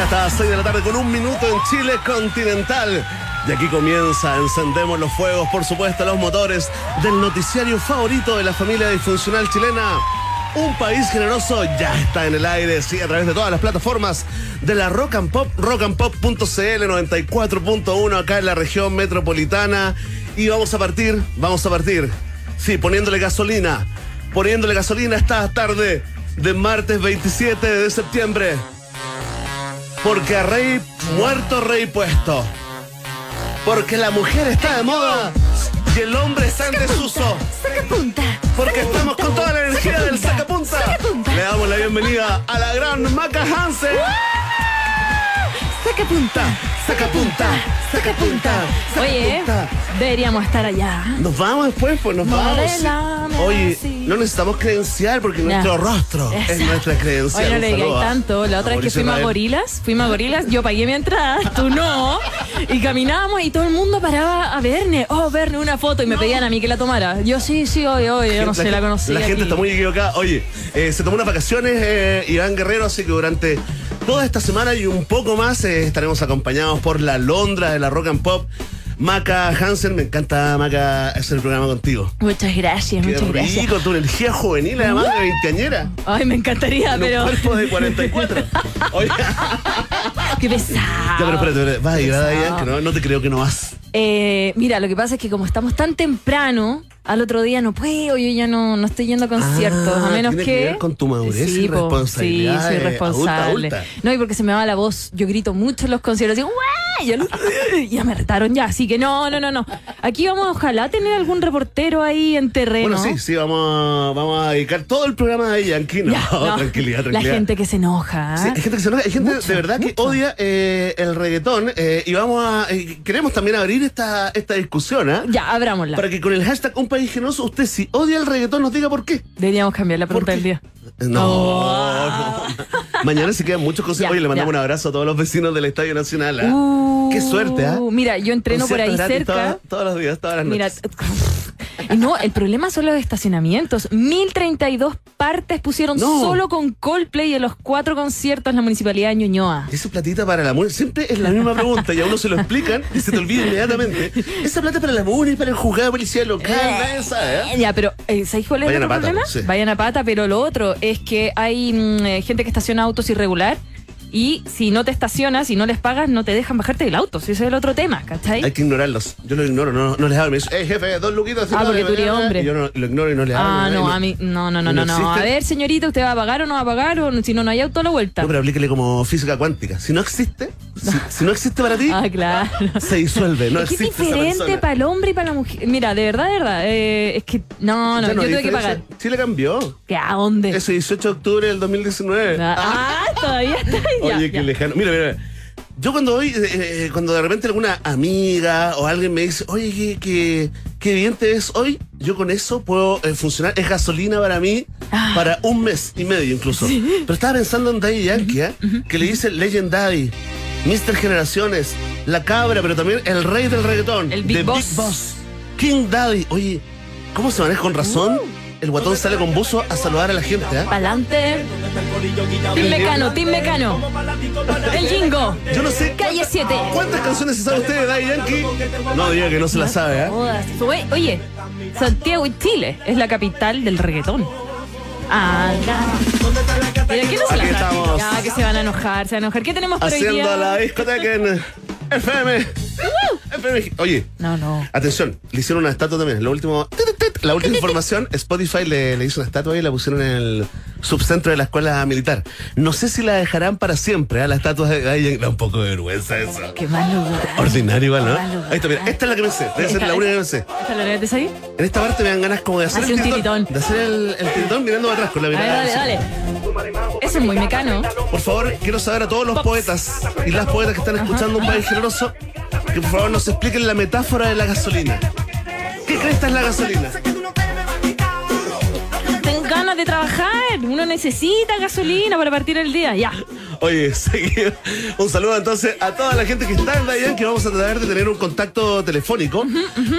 Ya está a las 6 de la tarde con un minuto en Chile continental. Y aquí comienza, encendemos los fuegos, por supuesto, los motores del noticiario favorito de la familia disfuncional chilena. Un país generoso ya está en el aire, sí, a través de todas las plataformas de la Rock and Pop, rockandpop.cl 94.1 acá en la región metropolitana. Y vamos a partir, vamos a partir, sí, poniéndole gasolina, poniéndole gasolina esta tarde de martes 27 de septiembre. Porque a rey muerto, rey puesto. Porque la mujer está de moda y el hombre está en desuso. Saca punta. Porque estamos con toda la energía del sacapunta. Sacapunta. Le damos la bienvenida a la gran Maca Hansen. Saca punta. Saca punta, saca punta. saca Oye, punta. deberíamos estar allá. Nos vamos después, pues nos vamos. Oye, no necesitamos credencial porque nuestro rostro es nuestra credencial. Oye, no le digáis tanto. La otra vez que Mauricio fuimos a. Gorilas, fuimos a Gorilas, yo pagué mi entrada, tú no. Y caminábamos y todo el mundo paraba a Verne. Oh, Verne, una foto. Y me pedían a mí que la tomara. Yo sí, sí, hoy, hoy. Yo no sé, la conocí. La gente está muy equivocada. Oye, eh, se tomó unas vacaciones eh, Iván Guerrero, así que durante toda esta semana y un poco más eh, estaremos acompañados por la Londra de la Rock and Pop. Maca Hansen, me encanta Maca hacer el programa contigo. Muchas gracias, Qué muchas gracias. rico, tu energía juvenil además de veinteañera. Ay, me encantaría, En un pero. cuerpo de 44. Oye, Qué pesado. ya, pero espérate, espérate. Vas a ir a. Dayan, que no, no te creo que no vas. Eh, mira, lo que pasa es que como estamos tan temprano, al otro día no puedo, yo ya no, no estoy yendo a conciertos, Ah, a menos tiene que... que ver con tu madurez y po, responsabilidad Sí, soy responsable. adulta, adulta. No, y porque se me va la voz, yo grito mucho en los conciertos, digo, ¡Ué! Y al- ya me retaron ya, así que no, no, no, no. Aquí vamos, ojalá tener algún reportero ahí en terreno. Bueno, sí, sí, vamos, a- vamos a dedicar todo el programa a Yankee. No, Ya, no. tranquilidad, La tranquilidad. gente que se enoja. Sí, hay gente que se enoja, hay gente de verdad que mucha. Eh, el reggaetón eh, y vamos a eh, queremos también abrir esta, esta discusión, ¿ah? Ya, abrámosla. Para que con el hashtag un país generoso usted si odia el reggaetón nos diga por qué. Deberíamos cambiar la pregunta del día. No, Oh. no. Mañana se quedan muchos consejos. Ya, Oye, le mandamos ya. un abrazo a todos los vecinos del Estadio Nacional. ¿ah? Uh, Qué suerte, ¿ah? Mira, yo entreno por ahí gratis cerca. todas- todos los días, todas las Mira, noches. y no, el problema son los estacionamientos. 1032 partes pusieron No. solo con Coldplay en los cuatro conciertos en la municipalidad de Ñuñoa. Esa platita para la MUNI, siempre es la misma pregunta y a uno se lo explican y se te olvida inmediatamente. Esa plata para la MUNI, para el juzgado de policía local, nadie sabe, ¿eh? Ya, pero eh, ¿sabéis cuál es Vayan el a pata, problema? sí. Vayan a pata, pero lo otro es que hay mm, eh, gente que estaciona autos irregular y si no te estacionas y no les pagas, no te dejan bajarte del auto. Si ese es el otro tema, ¿cachai? Hay que ignorarlos. Yo lo ignoro, no, no les hablo. Me dice, hey jefe, dos luquitas. Ah, porque tú eres hombre. Y yo no, lo ignoro y no les hablo. Ah, no, a mí, no, no, no, no, no. A ver, señorita, ¿usted va a pagar o no va a pagar? O si no, no hay auto a la vuelta. No, pero aplíquele como física cuántica. Si no existe, si, si no existe para ti, Ah, claro. se disuelve. No es que es diferente para el hombre y para la mujer. Mira, de verdad, de verdad. eh, es que no, no, yo tuve que pagar. Chile cambió. ¿Qué a dónde? Ese 18 de octubre del 2019. Ah, todavía está ahí. Ya, Oye, qué lejano. Mira, mira. Yo cuando voy, eh, eh, cuando de repente alguna amiga o alguien me dice, oye, qué, qué, qué bien te ves hoy, yo con eso puedo eh, funcionar. Es gasolina para mí Ah. para un mes y medio incluso. Pero estaba pensando en Daddy Yankee, ¿eh? que le dice Legend Daddy, Mr. Generaciones, La Cabra, pero también el rey del reggaetón. El Big The Boss. Big Boss. King Daddy. Oye, ¿cómo se maneja con razón? Uh. El guatón sale con buzo a saludar a la gente, ¿eh? Pa'lante. Team Mecano, Team Mecano. El Jingo. Yo no sé Calle 7. ¿Cuántas canciones se sabe usted de Daddy Yankee? No diga que no se la sabe, ¿eh? Oye, Santiago y Chile es la capital del reggaetón. Anda. Mira, ¿qué no se la Aquí sabe? estamos. Ya, que se van a enojar, se van a enojar. ¿Qué tenemos por hoy Haciendo día? la discoteca en FM. Oye, No, no. atención, le hicieron una estatua también. Lo último, la última información, Spotify le, le hizo una estatua y la pusieron en el subcentro de la escuela militar. No sé si la dejarán para siempre, ¿eh? la estatua de Yankee. Da un poco de vergüenza eso. Qué mal lugar. Ordinario igual, ¿no? Ahí está, mira, esta es la que me sé. Debe ser la única que me sé. ¿Esta la lees ahí? En esta parte me dan ganas como de hacer Hace el un tiritón. De hacer el, el tiritón mirando para atrás con la mirada. dale, dale. Eso es muy mecano. Por favor, quiero saber a todos los poetas y las poetas que están escuchando un país generoso que por favor nos expliquen la metáfora de la gasolina. ¿Qué cresta es la gasolina? Tengo ganas de trabajar. Uno necesita gasolina para partir el día. Ya. Oye, seguido. Un saludo entonces a toda la gente que está en Dayan, que vamos a tratar de tener un contacto telefónico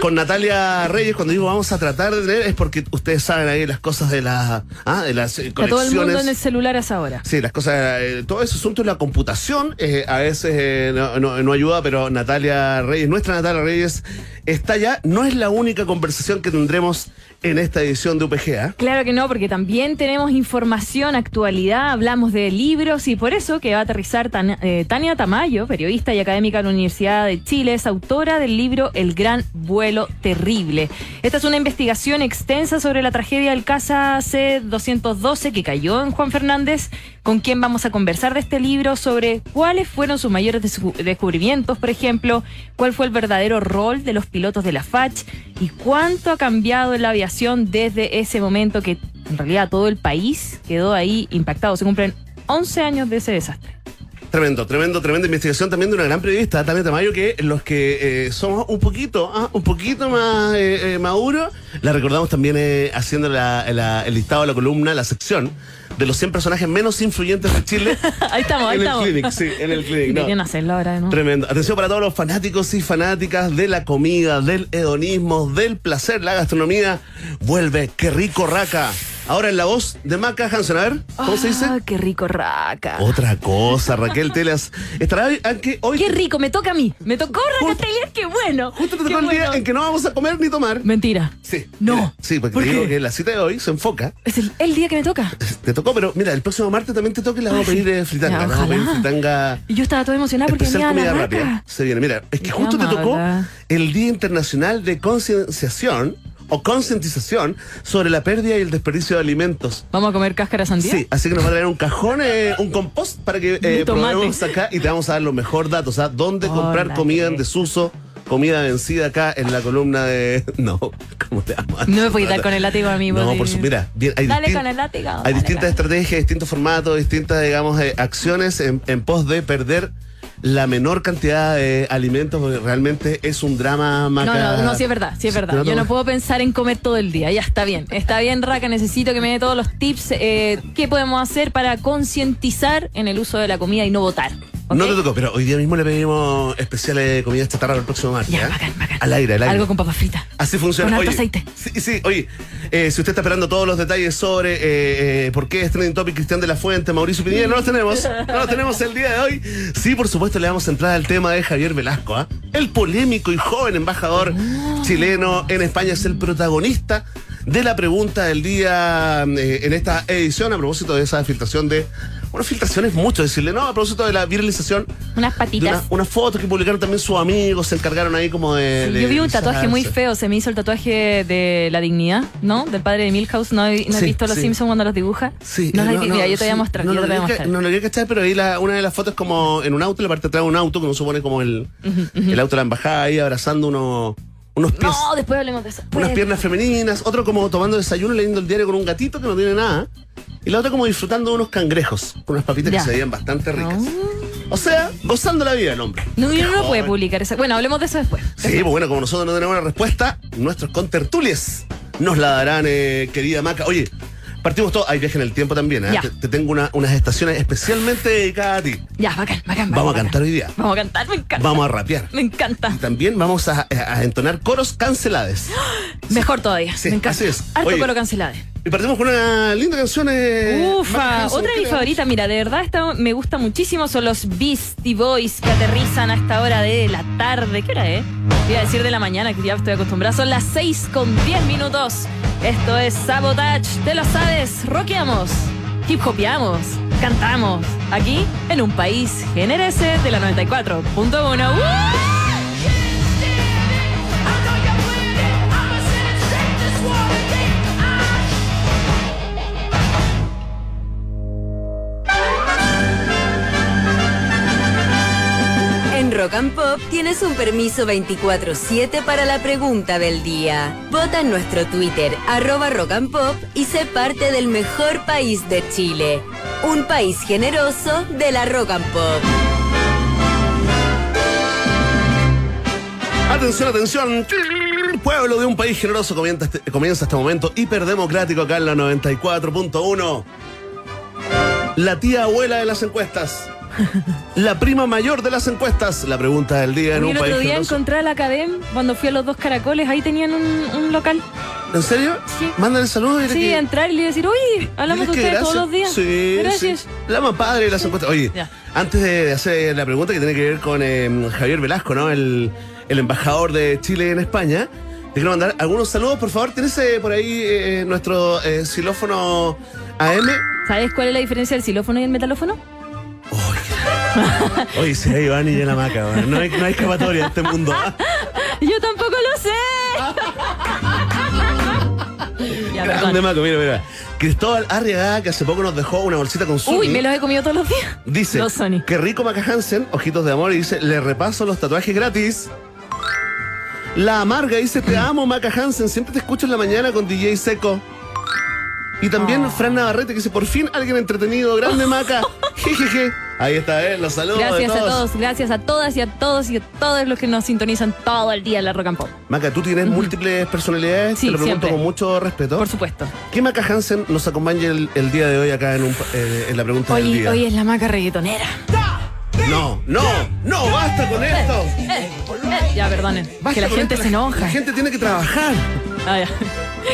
con Natalia Reyes. Cuando digo vamos a tratar de tener, es porque ustedes saben ahí las cosas de, la, ah, de las eh, Está todo el mundo conexiones. en el celular a esa hora. Sí, las cosas, eh, todo ese asunto de la computación eh, a veces eh, no, no- no ayuda, pero Natalia Reyes, nuestra Natalia Reyes, está ya. No es la única conversación que tendremos en esta edición de UPG. ¿ah? Claro que no, porque también tenemos información, actualidad, hablamos de libros y por eso que va a aterrizar eh, Tania Tamayo, periodista y académica de la Universidad de Chile, es autora del libro El Gran Vuelo Terrible. Esta es una investigación extensa sobre la tragedia del Casa C-212 que cayó en Juan Fernández, con quien vamos a conversar de este libro sobre cuáles fueron sus mayores descu- descubrimientos, por ejemplo, cuál fue el verdadero rol de los pilotos de la FACH y cuánto ha cambiado en la aviación desde ese momento que en realidad todo el país quedó ahí impactado. Se cumplen 11 años de ese desastre. Tremendo, tremendo, tremenda investigación también de una gran periodista, Tania Tamayo, que los que eh, somos un poquito, ah, un poquito más eh, eh, maduros, la recordamos también eh, haciendo la- la- el listado de la columna, la sección de los 100 personajes menos influyentes de Chile. ahí estamos, ahí en estamos. el clinic, sí, en el clinic. no. Hacerlo ahora, ¿no? Tremendo. Atención para todos los fanáticos y fanáticas de la comida, del hedonismo, del placer, la gastronomía. Vuelve, qué rico raca. Ahora en la voz de Maca Hansen, a ver, ¿cómo se dice? Ah, qué rico raca. Otra cosa, Raquel Telas. Estará hoy, hoy Qué rico, me toca a mí. Me tocó Racatelier, qué bueno. justo te tocó el día en que no vamos a comer ni tomar. Mentira. Sí. No. mira, sí, porque ¿Por te digo que la cita de hoy se enfoca. Es el, el día que me toca. Te tocó, pero mira, el próximo martes también te toca y le vamos a pedir eh, fritanga. ya, vamos a pedir fritanga. Y yo estaba toda emocionada porque venía la comida raca. rápida. Se viene. Mira, es que justo te tocó el Día Internacional de Concienciación o concientización sobre la pérdida y el desperdicio de alimentos. ¿Vamos a comer cáscara sandía? Sí, así que nos va a traer un cajón, eh, un compost para que eh, probemos acá y te vamos a dar los mejor datos. O sea, dónde comprar comida en desuso, comida vencida acá en la columna de. No, ¿cómo te llamas? No me puedes dar con el látigo a mí, No, por su mira, bien, hay, Dale distin- con el látigo. hay dale distintas estrategias, distintos formatos, distintas, digamos, eh, acciones en, en pos de perder la menor cantidad de alimentos, porque realmente es un drama No, maca- no, no, sí es verdad, sí es verdad. No, Yo no. no puedo pensar en comer todo el día. Ya está bien, está bien, Raca. Necesito que me dé todos los tips. Eh, ¿Qué podemos hacer para concientizar en el uso de la comida y no votar? No te tocó, pero hoy día mismo le pedimos especiales de comida chatarra el próximo martes. Ya, ¿eh? bacán, bacán. Al aire, al aire. Algo con papas fritas. Así funciona. Con Oye, aceite. Sí, sí, oye, eh, si usted está esperando todos los detalles sobre eh, eh, por qué es trending topic Cristian de la Fuente, Mauricio Pinilla, no los tenemos. No los tenemos el día de hoy. Sí, por supuesto, le vamos a entrar al tema de Javier Velasco, ¿ah? El polémico y joven embajador Ah. chileno en España es el protagonista de la pregunta del día en esta edición a propósito de esa filtración de. Bueno, filtraciones mucho decirle, ¿no? A propósito de la viralización Unas patitas. una, una foto que publicaron también sus amigos, se encargaron ahí como de. Sí, de yo vi un tatuaje muy feo, se me hizo el tatuaje de la dignidad, ¿no? Del padre de Milhouse, ¿no, he- no Sí, has visto los sí. Simpsons cuando los dibuja? Sí, no, he- mira, yo te voy a mostrar, No, yo lo voy a mostrar. no lo quería cachar, pero ahí la, una de las fotos es como en un auto, la parte de atrás de un auto, que no supone como el, el auto de la embajada ahí abrazando unos, unos pies. No, después hablemos de eso. Unas Pues, piernas femeninas, otro como tomando desayuno leyendo el diario con un gatito que no tiene nada. Y la otra como disfrutando de unos cangrejos, con unas papitas Ya. que se veían bastante ricas. O sea, gozando la vida el hombre. No, uno no puede publicar eso. Bueno, hablemos de eso después. Sí, pues bueno, como nosotros no tenemos una respuesta, nuestros contertulies nos la darán, eh, querida Maca. Oye, partimos todo. Hay viaje en el tiempo también, ¿eh? Ya. Te, te tengo una- unas estaciones especialmente dedicadas a ti. Ya, bacán, bacán. Vamos a bacán. cantar hoy día. Vamos a cantar, me encanta. Vamos a rapear. Me encanta. Y también vamos a, a entonar coros cancelades. Mejor todavía. Sí, me encanta. así es. Harto Oye. coro cancelado. Y partimos con una linda canción. Eh, Ufa, otra de mis favoritas, mira, de verdad esta me gusta muchísimo, son los Beastie Boys que aterrizan a esta hora de la tarde. ¿Qué hora es? Iba a decir de la mañana, que ya estoy acostumbrada. Son las 6 con 10 minutos. Esto es Sabotage, te lo sabes, rockeamos, hip hopeamos, cantamos. Aquí, en un país generese de la 94.1. ¡Uh! Rock and Pop tienes un permiso 24-7 para la pregunta del día. Vota en nuestro Twitter, arroba Rock and Pop, y sé parte del mejor país de Chile. Un país generoso de la Rock and Pop. Atención, atención. Pueblo de un país generoso comienza este, comienza este momento hiperdemocrático acá en la 94.1. La tía abuela de las encuestas. La prima mayor de las encuestas. La pregunta del día en un el otro país día generoso. encontré a la Academ cuando fui a los dos caracoles, ahí tenían un, un local. ¿En serio? Sí. Mándale saludos y Sí, que- entrar y le decir, oye, hablamos de ustedes todos los días. Sí, Gracias. sí. La más padre de las encuestas. Oye, Ya. antes de hacer la pregunta que tiene que ver con eh, Javier Velasco, ¿no? El, el embajador de Chile en España. Te quiero mandar algunos saludos, por favor. ¿Tienes eh, por ahí eh, nuestro eh, xilófono AM? ¿Sabes cuál es la diferencia del xilófono y el metalófono? Oye, se va Iván y ya la maca, weón. no hay, no hay escapatoria en este mundo. Yo tampoco lo sé. ya, Grande maco, mira, mira. Cristóbal Arriagada, que hace poco nos dejó una bolsita con su. Uy, me los he comido todos los días. Dice, Los Sony. que rico Maca Hansen, ojitos de amor, y dice, le repaso los tatuajes gratis. La amarga dice, te amo Maca Hansen, siempre te escucho en la mañana con DJ Seco. Y también Oh. Fran Navarrete que dice, por fin alguien entretenido, grande Maca. Jejeje. Ahí está, ¿eh? Los saludos Gracias a todos. todos, gracias a todas y a todos y a todos los que nos sintonizan todo el día en la Rock and Pop. Maca, tú tienes múltiples personalidades, Sí, te lo pregunto siempre. con mucho respeto. Por supuesto. ¿Qué Maca Hansen nos acompaña el, el día de hoy acá en, un, eh, en la pregunta del Hoy, día? hoy es la maca reggaetonera. No, no, no, basta con esto. Eh, ya, perdonen. Basta que la gente se enoja. La gente tiene que trabajar. Ah, ya.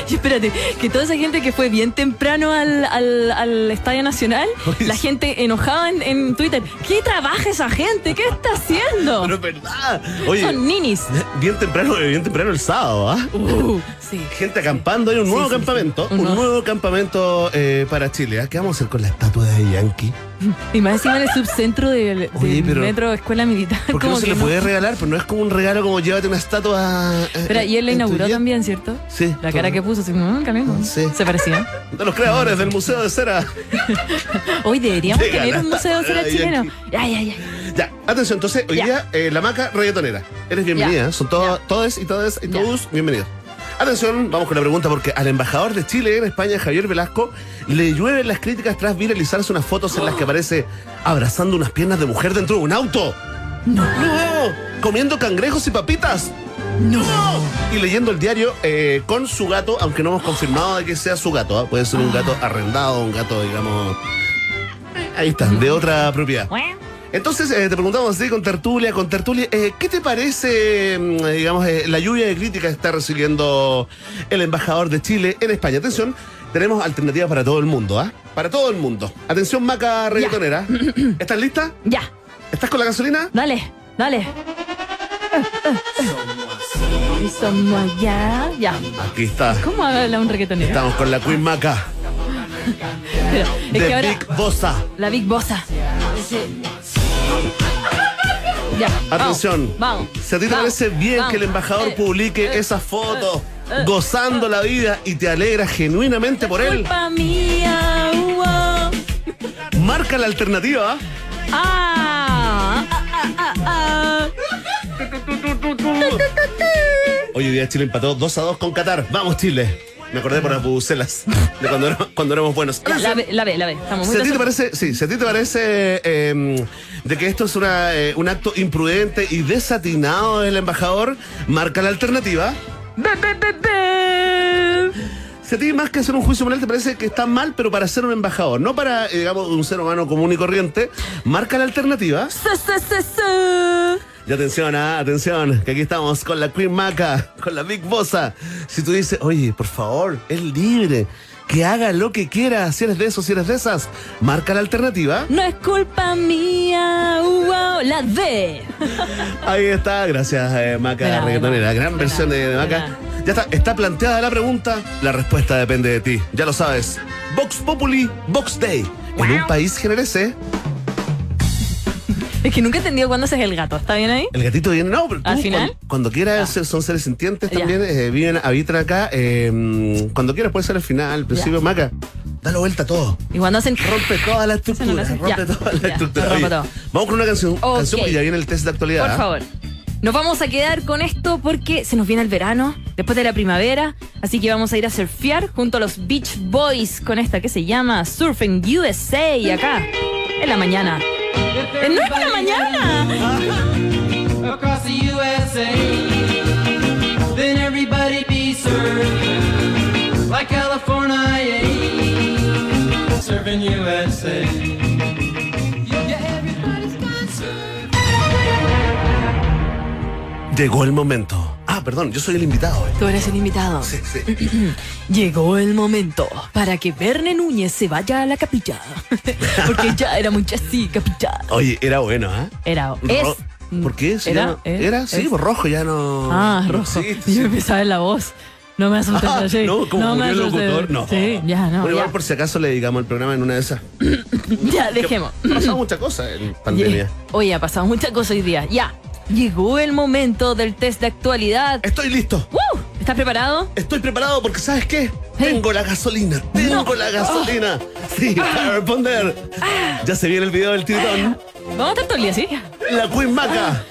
Y espérate, que toda esa gente que fue bien temprano al, al, al Estadio Nacional, la gente enojada en, en Twitter. ¿Qué trabaja esa gente? ¿Qué está haciendo? Pero es verdad. Oye, Son ninis. bien temprano, bien temprano el sábado, ¿ah? Uh, sí. Gente acampando, hay un nuevo sí, campamento, un nuevo campamento eh, para Chile. ¿ah? ¿Qué vamos a hacer con la estatua de Yankee? Y más encima en el subcentro del, Oye, pero- metro Escuela Militar. Porque no se le puede regalar, pero no es como un regalo como llévate una estatua. eh, Espera, y él la inauguró también, ¿cierto? Sí. La cara que puso, así, mm, caliente. Sí. Se parecía. De los creadores del Museo de Cera. Hoy deberíamos tener un museo de cera chileno. Ya, ya, ya. Ya, atención, entonces hoy Ya. día eh, la maca reggaetonera. Eres bienvenida, Ya. son todos, todos y todas y todos bienvenidos. Atención, vamos con la pregunta porque al embajador de Chile en España, Javier Velasco, le llueven las críticas tras viralizarse unas fotos en las que aparece abrazando unas piernas de mujer dentro de un auto. No. Comiendo cangrejos y papitas. No. Y leyendo el diario eh, con su gato, aunque no hemos confirmado de que sea su gato. ¿ah? Puede ser un gato arrendado, un gato, digamos. Ahí está, de otra propiedad. Entonces eh, te preguntamos así con tertulia, con tertulia, eh, ¿qué te parece, mm, digamos, eh, la lluvia de críticas que está recibiendo el embajador de Chile en España? Atención, tenemos alternativas para todo el mundo, ¿ah? Para todo el mundo. Atención, maca reggaetonera. ¿Estás lista? Ya, ¿Estás con la gasolina? dale, dale. Y somos allá. Ya. Aquí está. ¿Cómo habla un reggaetonero? Estamos con la Queen Maca Pero, es de que ahora. Big Bossa. La Big Bossa. Ya. Atención. Vamos. Si a ti te vamos, parece bien que el embajador Eh, publique eh, esas fotos eh, gozando la vida y te alegra genuinamente por él, Culpa mía. marca la alternativa. Ah, ah, ah. Hoy día Chile empató 2 a 2 con Qatar. Vamos, Chile. Me acordé por las bubucelas de cuando, éramos- cuando éramos buenos. La ve, la ve, la ve. Estamos muy Si a ti te parece, sí, si a ti te parece eh, de que esto es una, eh, un acto imprudente y desatinado del embajador, marca la alternativa. Be, be, be, be. Si a ti más que hacer un juicio moral te parece que está mal, pero para ser un embajador, no para, eh, digamos, un ser humano común y corriente, marca la alternativa. Se, se, se, se. Y atención, ah, atención, que aquí estamos con la Queen Maca, con la Big Bossa. Si tú dices, oye, por favor, es libre, que haga lo que quiera, si eres de esos, si eres de esas, marca la alternativa. No es culpa mía. wow, la D. Ahí está, gracias eh, Maca nada, reggaetonera, gran versión de, Maca. Ya está, está planteada la pregunta, la respuesta depende de ti, ya lo sabes. Vox Populi, Vox Day. En un país generese, Es que nunca he entendido cuándo ese es el gato. ¿Está bien ahí? el gatito viene, no, pero tú, ¿Al final? Cuando, cuando quieras, son seres sintientes también, eh, viven, habitan acá. eh, cuando quieras puede ser el final, al principio, Maca, dale vuelta a todo. Y cuando hacen. Rompe toda la estructura, no rompe toda la estructura. Oye, todo. Vamos con una canción, canción que ya viene el test de actualidad. Por favor. Nos vamos a quedar con esto porque se nos viene el verano, después de la primavera, así que vamos a ir a surfear junto a los Beach Boys con esta que se llama Surfing USA y acá, en la mañana. ¡Eh, ¡No es por la mañana! across the USA. Then everybody be served like California. surfing USA. Llegó el momento. Ah, perdón, yo soy el invitado. hoy. Tú eres el invitado. Sí, sí. Llegó el momento para que Verne Núñez se vaya a la capilla. Porque ya era mucho así, capilla. Oye, era bueno, ¿ah? Era. Es. ¿Por qué? Si Era, ya no- es, ¿Era? Sí, es. pues rojo ya no. Ah, no rojo. existe, Yo sí. empezaba en la voz. No me asustes Ah, así. no, como me murió el locutor, no. Sí, ya, no. Bueno, igual ya. por si acaso le digamos el programa en una de esas. Ya, dejemos. Ha pasado muchas cosas en pandemia. Oye, ha pasado muchas cosas hoy día. Ya. Llegó el momento del test de actualidad. Estoy listo. ¡Uh! ¿Estás preparado? Estoy preparado porque, ¿sabes qué? Tengo la gasolina. Tengo No. Ah. la gasolina. Sí, para responder. Ya se viene el video del tiritón. Vamos a estar todo el día, ¿sí? La Queen Maca.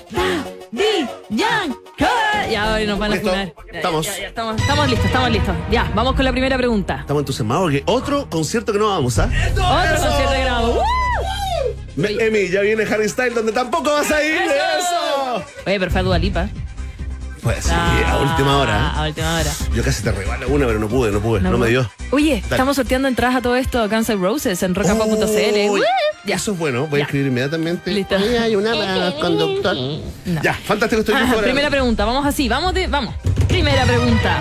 Ka. Ya, ahora nos van a funar. Estamos. ya, ya, estamos, estamos listos, estamos listos. Ya, vamos con la primera pregunta. Estamos entusiasmados porque otro concierto que no vamos, ¿ah? Otro concierto de grabado. ¡Uh! Emi, ya viene Harry Styles donde tampoco vas a ir. ¡Eso! Oye, pero fue a Dua Lipa. Pues sí, a última hora. Ah, A última hora. Yo casi te regalo una, pero no pude, no pude, no, me dio. Oye, estamos sorteando entradas a todo esto a Guns N' Roses en ¡Uh! Ya. Eso es bueno, voy Ya. a escribir inmediatamente. Listo. Oye, hay una más, conductor. No. Ya, fantástico, estoy Ajá, para- primera pregunta, vamos así, vamos de, vamos. Primera pregunta.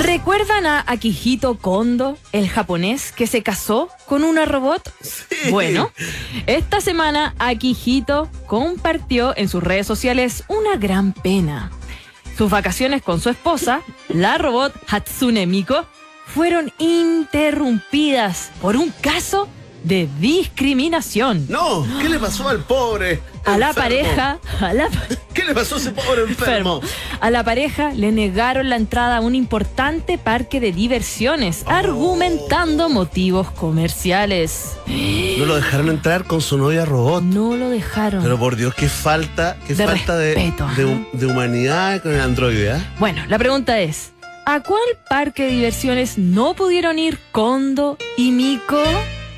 ¿Recuerdan a Akihito Kondo, el japonés que se casó con una robot? Bueno, esta semana Akihito compartió en sus redes sociales una gran pena. Sus vacaciones con su esposa, la robot Hatsune Miko, fueron interrumpidas por un caso de discriminación. No, ¿qué le pasó al pobre? A la pareja, a la, ¿Qué le pasó a ese pobre enfermo? A la pareja le negaron la entrada a un importante parque de diversiones, Oh. argumentando motivos comerciales. No lo dejaron entrar con su novia robot. No lo dejaron. Pero por Dios, qué falta, qué De falta de, respeto, de, ajá. de humanidad con el androide, ¿ah? Bueno, la pregunta es, ¿a cuál parque de diversiones no pudieron ir Kondo y Miko?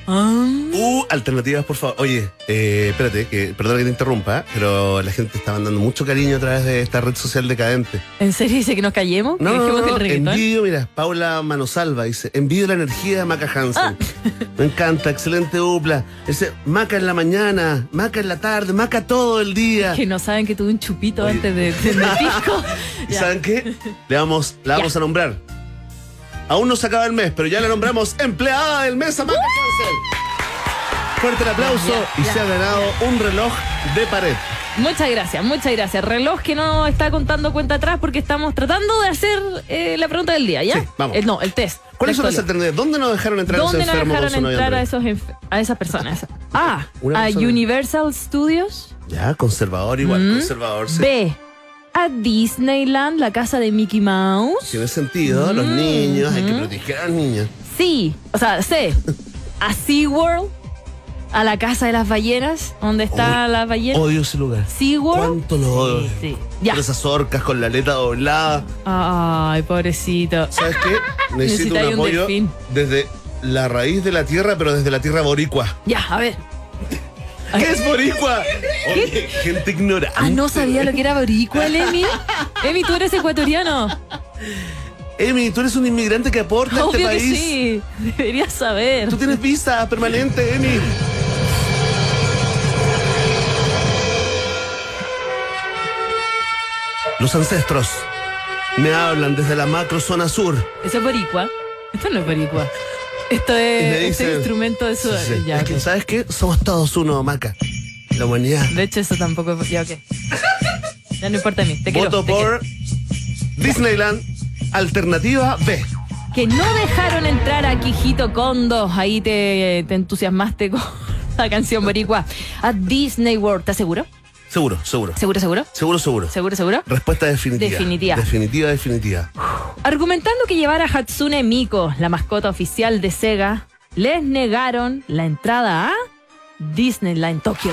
Ah. Uh, alternativas, por favor. Oye, eh, espérate, que, perdona que te interrumpa, pero la gente está mandando mucho cariño a través de esta red social decadente. ¿En serio dice que nos callemos? No, ¿Que no, no, el envidio, mira, Paula Manosalva dice, envidio la energía de Maca Hansen. Ah. Me encanta, excelente dupla. Dice, Maca en la mañana, Maca en la tarde, Maca todo el día. Que no saben que tuve un chupito Oye. antes de, de. ¿Y Ya. saben qué? Le vamos, la vamos Ya. a nombrar. Aún no se acaba el mes, pero ya la nombramos empleada del mes a Maca Hansen. Fuerte el aplauso y se ha ganado un reloj de pared. Muchas gracias, muchas gracias. Reloj que no está contando cuenta atrás porque estamos tratando de hacer eh, la pregunta del día, ¿ya? Sí, vamos. Eh, no, el test. ¿Cuáles son las alternativas? ¿Dónde nos dejaron entrar a ese ¿Dónde nos dejaron entrar a, esos a esas personas? A. Una A persona. Universal Studios. Ya, conservador igual, Mm. conservador, sí. B. A Disneyland, la casa de Mickey Mouse. Tiene sentido, los Mm, niños, hay que proteger a los niños. Sí, o sea, C. A SeaWorld, a la casa de las ballenas, donde está Odio- la ballena. Odio ese lugar. SeaWorld. ¿Cuánto lo odio? Sí, sí. Ya. Esas orcas con la aleta doblada. Ay, pobrecito. ¿Sabes qué? Necesito un apoyo desde la raíz de la tierra, pero desde la tierra boricua. Ya, a ver. ¿Qué es boricua? Oye, gente ignorante. Ah, no sabía lo que era boricua, el Emi. Emi, tú eres ecuatoriano. Emi, tú eres un inmigrante que aporta a este Obvio que país. sí. Deberías saber. Tú tienes visa permanente, Emi. Los ancestros me hablan desde la macro zona sur. Eso es boricua. Esto no es boricua. Esto es este instrumento de su. Sí. Ya. ¿Sabes qué? Somos todos uno, Maca. La humanidad. De hecho, eso tampoco. Ya, ok. Ya no importa a mí. Te quiero. Voto te por Disneyland. Alternativa B. Que no dejaron entrar a Quijito Kondo. Ahí te, te entusiasmaste con la canción boricua. A Disney World. ¿Estás seguro? Seguro, seguro. ¿Seguro, seguro? Seguro, seguro. ¿Seguro, seguro? Respuesta definitiva. Definitiva. Definitiva, definitiva. Argumentando que llevar a Hatsune Miko, la mascota oficial de Sega, les negaron la entrada a Disneyland Tokyo.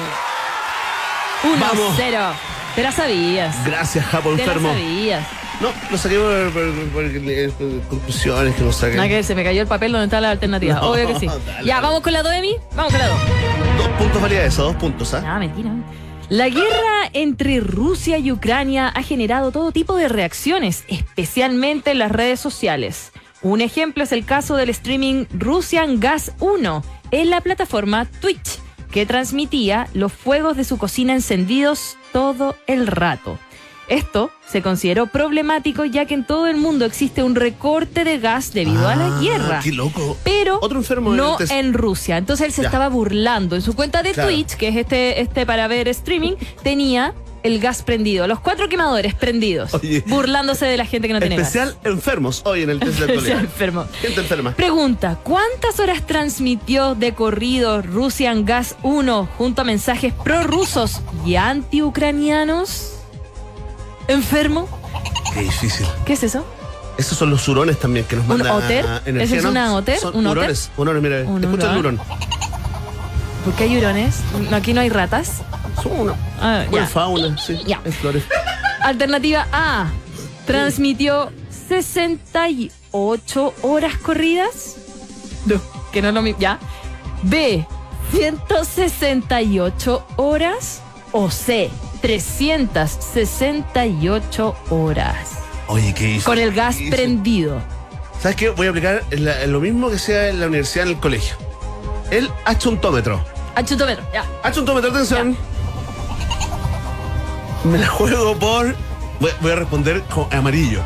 1-0. Te la sabías. Gracias, Japo Te la enfermo. sabías. No, lo saqué por, por- por- por- por conclusiones que no saqué. Nada que ver, se me cayó el papel donde está la alternativa. No, Obvio que sí. dale, ya, dale. vamos con la 2, Emi. Vamos con la 2. Dos puntos valía eso, dos puntos, ¿ah? No, mentira. La guerra entre Rusia y Ucrania ha generado todo tipo de reacciones, especialmente en las redes sociales. Un ejemplo es el caso del streaming Russian Gas 1 en la plataforma Twitch, que transmitía los fuegos de su cocina encendidos todo el rato. Esto se consideró problemático ya que en todo el mundo existe un recorte de gas debido a la Ah, guerra. Qué loco. Pero Otro enfermo en no en Rusia. Entonces él se Ya. estaba burlando. En su cuenta de Claro. Twitch, que es este, este para ver streaming, tenía el gas prendido. Los cuatro quemadores prendidos. Oye. burlándose de la gente que no tiene Especial enfermos hoy en el test de actualidad. enfermo. Gente enferma. Pregunta, ¿cuántas horas transmitió de corrido Russian Gas 1 junto a mensajes prorrusos y antiucranianos? ¿Enfermo? Qué difícil. ¿Qué es eso? Esos son los hurones también que nos ¿Un mandan otter? energía, ¿Ese es ¿no? una otter? Son ¿Un hurones. Hurones, mira, Un escucha el hurón. ¿Por qué hay hurones? No, Aquí no hay ratas. Son una Ah, buena ya. fauna, sí. Ya. Flores. Alternativa A. Transmitió 68 horas corridas. No, que no es lo mismo. Ya. B. 168 horas. O C. 368 horas. Oye, ¿qué hizo? Con el gas prendido. ¿Sabes qué? Voy a aplicar la- lo mismo que sea en la universidad, en el colegio. El achuntómetro. Achutómetro. Ya. Achuntómetro, atención. Me la juego por. Voy, voy a responder con amarillo.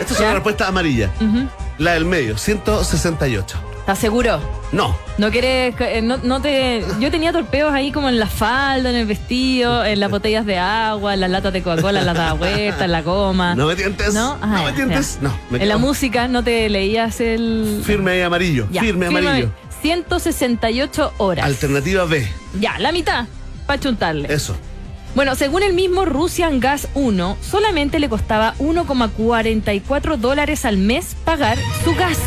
Esta es Ya. una respuesta amarilla. Ujú. La del medio, 168. ¿Estás seguro? No. No quieres, eh, no, no te. Yo tenía torpeos ahí como en la falda, en el vestido, en las botellas de agua, en las latas de Coca-Cola, en las vueltas, en la goma. No me tientes. ¿No? Ah, no me tientes. No. Me en la música no te leías el. Firme ahí amarillo. Ya, firme amarillo. 168 horas. Alternativa B. ya, la mitad. Para chuntarle. Eso. Bueno, según el mismo Russian Gas 1, solamente le costaba 1,44 dólares al mes pagar su gas.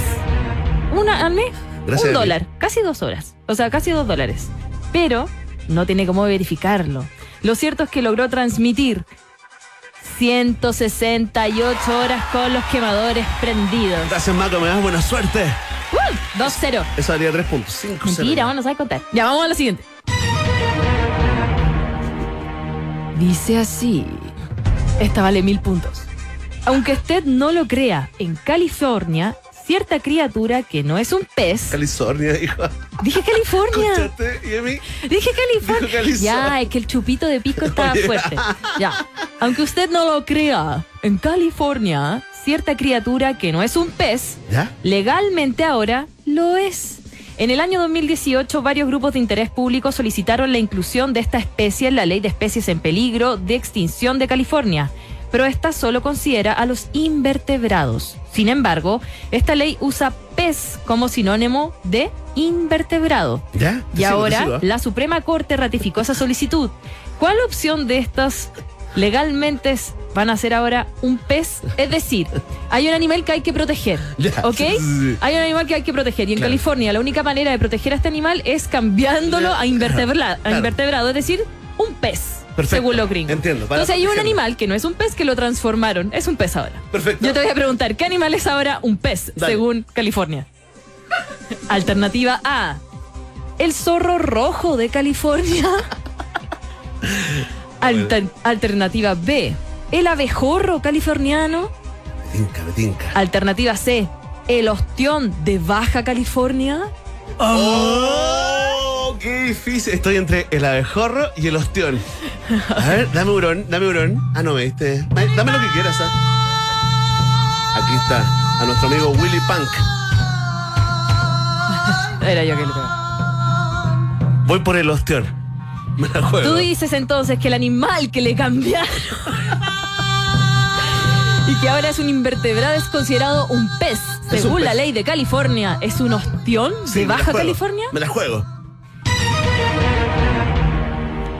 ¿Una al mes? Gracias Un a dólar, casi dos horas. O sea, casi dos dólares. Pero no tiene cómo verificarlo. Lo cierto es que logró transmitir 168 horas con los quemadores prendidos. Gracias, Maco. Me das buena suerte. ¡Uh! 2-0. Eso daría 3 puntos. 5 Mentira, no sabes contar. Ya, vamos a la siguiente. Dice así. Esta vale mil puntos. Aunque usted no lo crea, en California, cierta criatura que no es un pez. California, hijo. Dije California. Y a mí. Dije California. Dijo California. Ya, es que el chupito de pico está Oye. fuerte. Ya. Aunque usted no lo crea, en California, cierta criatura que no es un pez ¿Ya? Legalmente ahora lo es. En el año 2018, varios grupos de interés público solicitaron la inclusión de esta especie en la Ley de Especies en Peligro de Extinción de California, pero esta solo considera a los invertebrados. Sin embargo, esta ley usa pez como sinónimo de invertebrado. ¿Ya? Y ahora ¿ah? la Suprema Corte ratificó esa solicitud. ¿Cuál opción de estas legalmente van a ser ahora un pez? Es decir, hay un animal que hay que proteger, ¿ok? Hay un animal que hay que proteger y en Claro. California la única manera de proteger a este animal es cambiándolo a, invertebra- a invertebrado, es decir, un pez, Perfecto. según los gringos. Entiendo, Entonces hay un animal que no es un pez que lo transformaron, es un pez ahora. Perfecto. Yo te voy a preguntar, ¿qué animal es ahora un pez, Dale. según California? Alternativa A. El zorro rojo de California. Alter- alternativa B. El abejorro californiano. Me tinca, me tinca. Alternativa C. El ostión de Baja California. ¡Oh! ¡Qué difícil! Estoy entre el abejorro y el ostión. A ver, dame hurón, dame hurón. Ah, no, me diste. Dame lo que quieras, ¿ah? Aquí está, a nuestro amigo Willy Punk. Era yo que lo pegaba. Voy por el ostión. Me la juego. Tú dices entonces que el animal que le cambiaron y que ahora es un invertebrado es considerado un pez. Es un Según la ley de California, ¿es un ostión Sí, de Baja. California? Me la juego.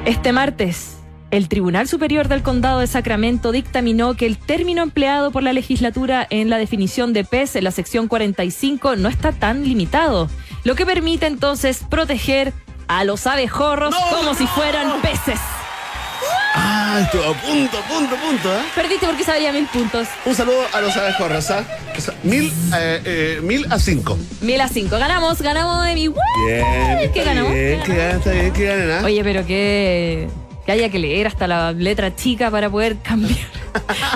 Este martes, el Tribunal Superior del Condado de Sacramento dictaminó que el término empleado por la legislatura en la definición de pez en la sección 45 no está tan limitado, lo que permite entonces proteger a los abejorros No, como si fueran peces. Ah, estuvo a punto, punto, punto, ¿ah? Perdiste porque sabía mil puntos. Un saludo a los abejorros, ¿ah? Que son Mil, eh, eh, mil a cinco. Mil a cinco. Ganamos, ganamos de mi. Bien. ¿Qué ganamos? Bien, ¿Qué bien, que ganen, ¿ah? Oye, pero qué que haya que leer hasta la letra chica para poder cambiar.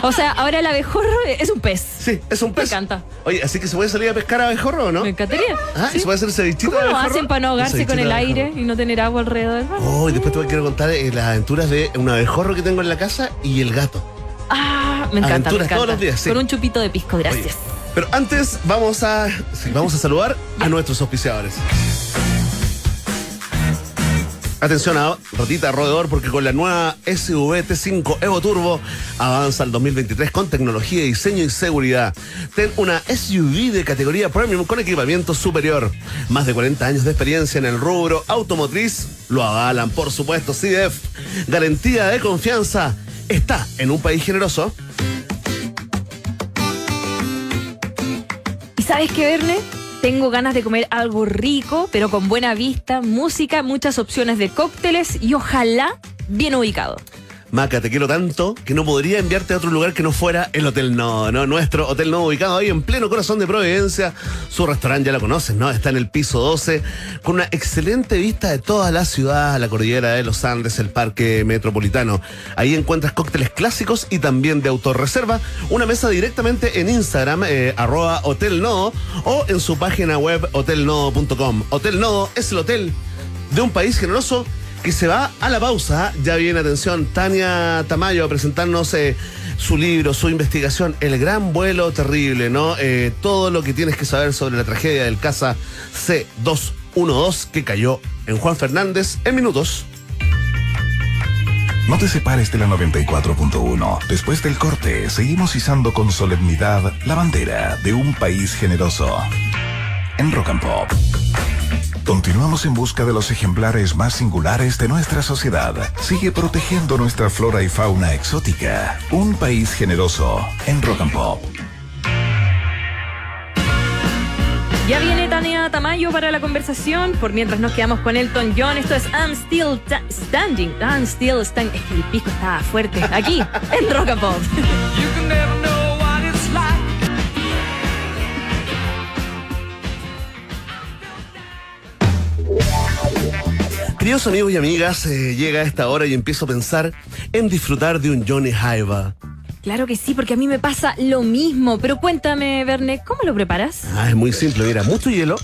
o sea, ahora el abejorro es un pez. Sí, es un pez. Me encanta. Oye, así que se puede salir a pescar abejorro, ¿no? Me encantaría. Ah, ¿y Sí. se puede hacer cevichito ¿Cómo lo hacen para no ahogarse con el aire y no tener agua alrededor? Oh, y después te quiero contar eh, las aventuras de un abejorro que tengo en la casa y el gato. Ah, me encanta. me Aventuras encanta. todos los días, sí. Con un chupito de pisco, Oye, gracias. pero antes vamos a, sí, vamos a saludar a nuestros auspiciadores. Atención a Rotita Rodeador porque con la nueva SUV T5 Evo Turbo avanza al 2023 con tecnología, diseño y seguridad. Ten una SUV de categoría premium con equipamiento superior. Más de 40 años de experiencia en el rubro automotriz lo avalan, por supuesto, CDF. Garantía de confianza está en un país generoso. ¿Y sabes qué, Verne? Tengo ganas de comer algo rico, pero con buena vista, música, muchas opciones de cócteles y ojalá bien ubicado. Maca, te quiero tanto que no podría enviarte a otro lugar que no fuera el Hotel Nodo, ¿no? Nuestro Hotel Nodo ubicado ahí en pleno corazón de Providencia. Su restaurante ya lo conoces, ¿no? Está en el piso 12 con una excelente vista de toda la ciudad, la cordillera de los Andes, el parque metropolitano. Ahí encuentras cócteles clásicos y también de autorreserva. Una mesa directamente en Instagram, eh, arroba Hotel Nodo o en su página web hotelnodo.com. Hotel Nodo es el hotel de un país generoso que se va a la pausa. Ya viene, atención, Tania Tamayo a presentarnos eh, su libro, su investigación, El Gran Vuelo Terrible, ¿no? Eh, todo lo que tienes que saber sobre la tragedia del Casa C212 que cayó en Juan Fernández en minutos. No te separes de la 94.1. Después del corte, seguimos izando con solemnidad la bandera de un país generoso. En Rock and Pop. Continuamos en busca de los ejemplares más singulares de nuestra sociedad. Sigue protegiendo nuestra flora y fauna exótica. Un país generoso en Rock and Pop. Ya viene Tania Tamayo para la conversación, por mientras nos quedamos con Elton John. Esto es I'm Still Ta- Standing. I'm Still Standing. Es que el pisco está fuerte. Aquí, en Rock and Pop. Queridos amigos y amigas, eh, llega esta hora y empiezo a pensar en disfrutar de un Johnny Highball. Claro que sí, porque a mí me pasa lo mismo. Pero cuéntame, Verne, ¿cómo lo preparas? Ah, es muy simple, mira, mucho hielo,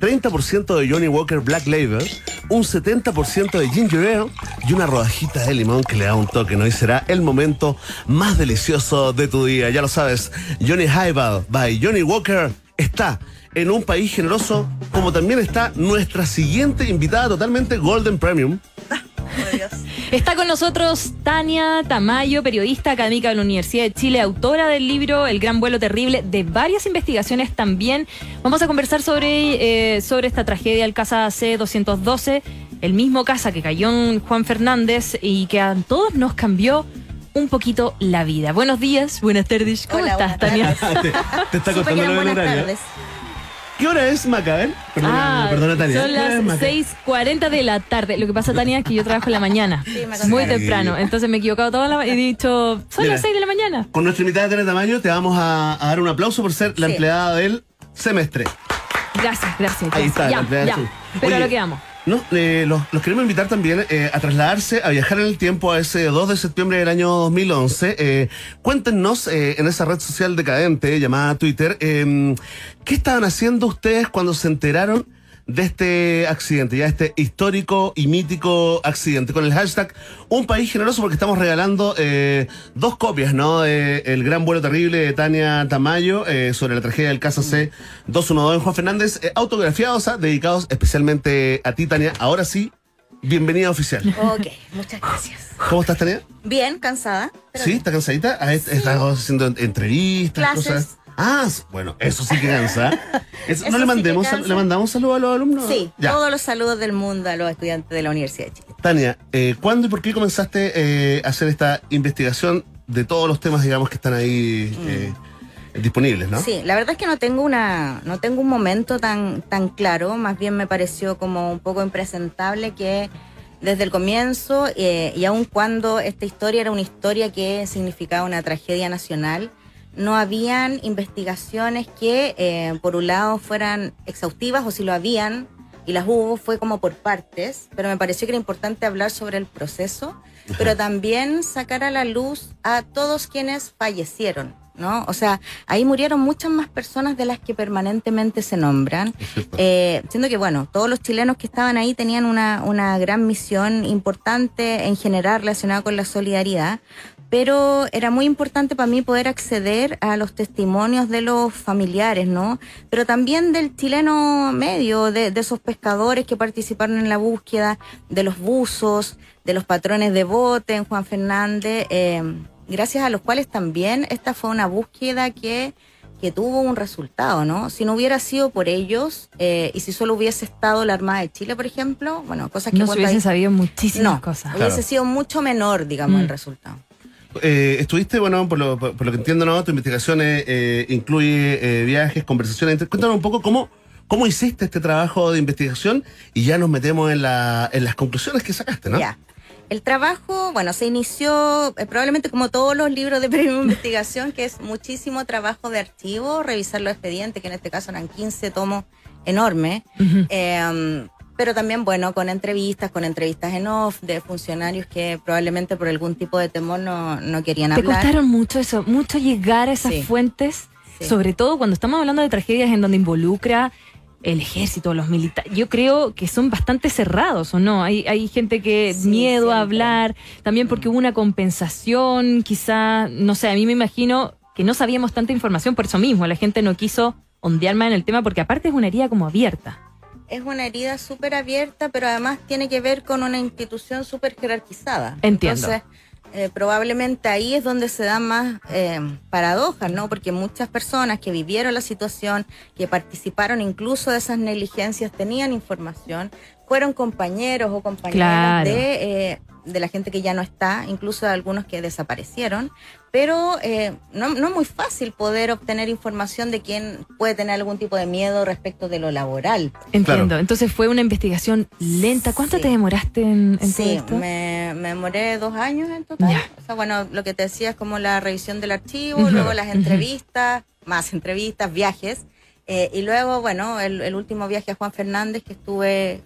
30% de Johnny Walker Black Label, un 70% de ginger ale y una rodajita de limón que le da un toque, ¿no? Y será el momento más delicioso de tu día. Ya lo sabes, Johnny Highball by Johnny Walker está en un país generoso, como también está nuestra siguiente invitada totalmente Golden Premium. Está con nosotros Tania Tamayo, periodista académica de la Universidad de Chile, autora del libro El Gran Vuelo Terrible, de varias investigaciones también. Vamos a conversar sobre, eh, sobre esta tragedia del Casa C-212, el mismo casa que cayó en Juan Fernández y que a todos nos cambió un poquito la vida. Buenos días, buenas tardes. ¿Cómo Hola, estás, Tania? Te está eran buenas tardes. ¿Qué hora es, Macael? Perdona, Ah, perdona, Tania. son ¿Qué hora es, las Macael? 6.40 de la tarde. Lo que pasa, Tania, es que yo trabajo en la mañana. Sí, muy Sí. temprano. Entonces me he equivocado toda la y he dicho, son Mira. las 6 de la mañana. Con nuestra invitada Tania Tamayo te vamos a, a dar un aplauso por ser la Sí. empleada del semestre. Gracias, gracias. Ahí gracias. está, la Ya, empleada ya. Pero Oye, a lo que vamos. No, eh, los, los queremos invitar también eh, a trasladarse, a viajar en el tiempo a ese 2 de septiembre del año 2011. Eh, cuéntenos en esa red social decadente llamada Twitter, eh, ¿qué estaban haciendo ustedes cuando se enteraron de este accidente, ya este histórico y mítico accidente, con el hashtag Un País Generoso, porque estamos regalando eh, dos copias, ¿no? De El Gran Vuelo Terrible de Tania Tamayo eh, sobre la tragedia del caso C212 en Juan Fernández, eh, autografiados, ah, dedicados especialmente a ti, Tania. Ahora sí, bienvenida oficial. Ok, muchas gracias. ¿Cómo estás, Tania? Bien, cansada. ¿Sí? ¿Estás cansadita? Est- ¿Estás haciendo entrevistas? Clases. Cosas? Ah, bueno, eso sí que cansa. Eso- Eso ¿No le mandemos, le mandamos saludos a los alumnos? Sí, Ya. todos los saludos del mundo a los estudiantes de la Universidad de Chile. Tania, eh, ¿cuándo y por qué comenzaste eh, a hacer esta investigación de todos los temas, digamos, que están ahí eh, disponibles, no? Mm. Sí, la verdad es que no tengo una, no tengo un momento tan, tan claro, más bien me pareció como un poco impresentable que desde el comienzo, y aun cuando esta historia era una historia que significaba una tragedia nacional, no habían investigaciones que, eh, por un lado, fueran exhaustivas o si lo habían, y las hubo, fue como por partes, pero me pareció que era importante hablar sobre el proceso, pero también sacar a la luz a todos quienes fallecieron. ¿No? O sea, ahí murieron muchas más personas de las que permanentemente se nombran. Eh, siendo que, bueno, todos los chilenos que estaban ahí tenían una, una gran misión importante en general relacionada con la solidaridad, pero era muy importante para mí poder acceder a los testimonios de los familiares, ¿no? Pero también del chileno medio, de, de esos pescadores que participaron en la búsqueda, de los buzos, de los patrones de bote en Juan Fernández, eh, gracias a los cuales también esta fue una búsqueda que que tuvo un resultado, ¿no? Si no hubiera sido por ellos eh, y si solo hubiese estado la Armada de Chile, por ejemplo, bueno, cosas que No se hubiesen sabido muchísimas no, cosas. hubiese Claro. sido mucho menor, digamos, Mm. el resultado. Eh, estuviste, bueno, por lo, por lo que entiendo, ¿no? Tu investigación eh, eh, incluye eh, viajes, conversaciones. Entonces, Cuéntanos un poco cómo, cómo hiciste este trabajo de investigación y ya nos metemos en, la, en las conclusiones que sacaste, ¿no? Ya. El trabajo, bueno, se inició eh, probablemente como todos los libros de premio de investigación, que es muchísimo trabajo de archivo, revisar los expedientes, que en este caso eran 15 tomos enormes. Eh, pero también, bueno, con entrevistas, con entrevistas en off de funcionarios que probablemente por algún tipo de temor no, no querían ¿Te hablar. costaron mucho eso, mucho llegar a esas Sí. fuentes? Sí. Sobre todo cuando estamos hablando de tragedias en donde involucra el ejército, los militares. Yo creo que son bastante cerrados, ¿o no? Hay, hay gente que Sí, miedo a hablar, también porque hubo una compensación, quizá, no sé, a mí me imagino que no sabíamos tanta información por eso mismo. La gente no quiso ondear más en el tema porque aparte es una herida como abierta. Es una herida súper abierta, pero además tiene que ver con una institución súper jerarquizada. Entiendo. Entonces, eh, probablemente ahí es donde se dan más eh, paradojas, ¿no? Porque muchas personas que vivieron la situación, que participaron incluso de esas negligencias, tenían información, fueron compañeros o compañeras Claro. de, eh, de la gente que ya no está, incluso de algunos que desaparecieron, pero eh, no, no es muy fácil poder obtener información de quién puede tener algún tipo de miedo respecto de lo laboral. Entiendo. Claro. Entonces fue una investigación lenta. ¿Cuánto Sí. te demoraste en, en todo Sí, esto? me, me demoré dos años en total. O sea, bueno, lo que te decía es como la revisión del archivo, luego las entrevistas, más entrevistas, viajes. eh, y luego, bueno, el, el último viaje a Juan Fernández que estuve,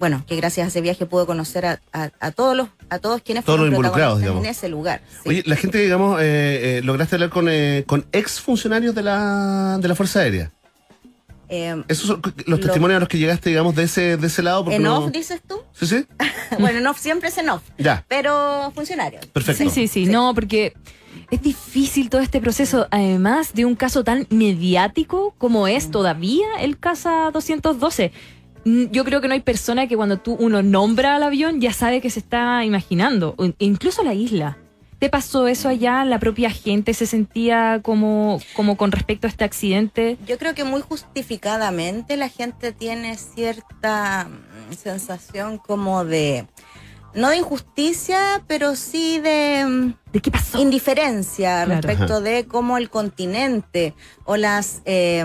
bueno, que gracias a ese viaje pude conocer a, a- a todos los, a todos quienes Todos fueron los involucrados, digamos. en ese lugar. sí. Oye, la gente, digamos, eh, eh, lograste hablar con, eh, con ex funcionarios de la, de la Fuerza Aérea. Eh, Esos son los Lo- testimonios a los que llegaste, digamos, de ese, de ese lado. porque en no- off, dices tú. Sí, sí. bueno, en off siempre es en off, Ya, pero funcionarios. perfecto. Sí, sí, sí, no, porque es difícil todo este proceso, además de un caso tan mediático como es todavía el CASA 212. Mm, Yo creo que no hay persona que cuando tú uno nombra al avión ya sabe que se está imaginando, incluso la isla. ¿Te pasó eso allá? ¿La propia gente se sentía como, como con respecto a este accidente? Yo creo que muy justificadamente la gente tiene cierta mm, sensación como de, no de injusticia, pero sí de mm, ¿De qué pasó? indiferencia Claro. respecto de cómo el continente o las eh,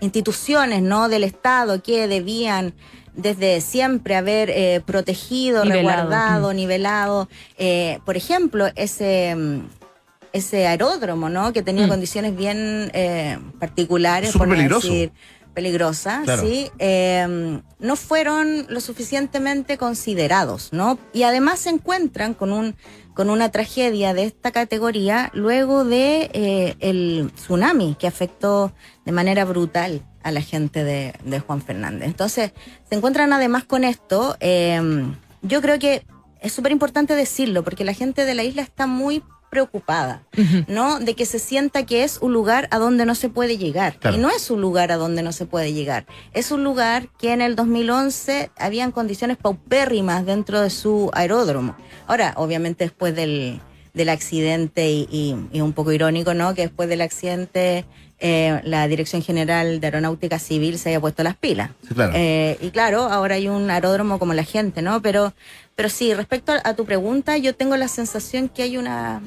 instituciones ¿no? del Estado que debían desde siempre haber eh, protegido, Nivelado, resguardado, nivelado, eh, por ejemplo, ese... mm, ese aeródromo, ¿no? Que tenía Mm. condiciones bien eh, particulares, por peligroso. decir peligrosas, Claro. sí, eh, no fueron lo suficientemente considerados, ¿no? Y además se encuentran con un con una tragedia de esta categoría luego de eh, el tsunami que afectó de manera brutal a la gente de, de Juan Fernández. Entonces, se encuentran además con esto. eh, yo creo que es súper importante decirlo porque la gente de la isla está muy preocupada. ¿no? De que se sienta que es un lugar a donde no se puede llegar. Claro. Y no es un lugar a donde no se puede llegar. Es un lugar que en el 2011 habían condiciones paupérrimas dentro de su aeródromo. Ahora, obviamente después del, del accidente y, y- y un poco irónico, ¿no? Que después del accidente eh, la Dirección General de Aeronáutica Civil se haya puesto las pilas. Sí, claro. Eh, y claro, ahora hay un aeródromo como la gente, ¿no? Pero, pero sí, respecto a, a tu pregunta, yo tengo la sensación que hay una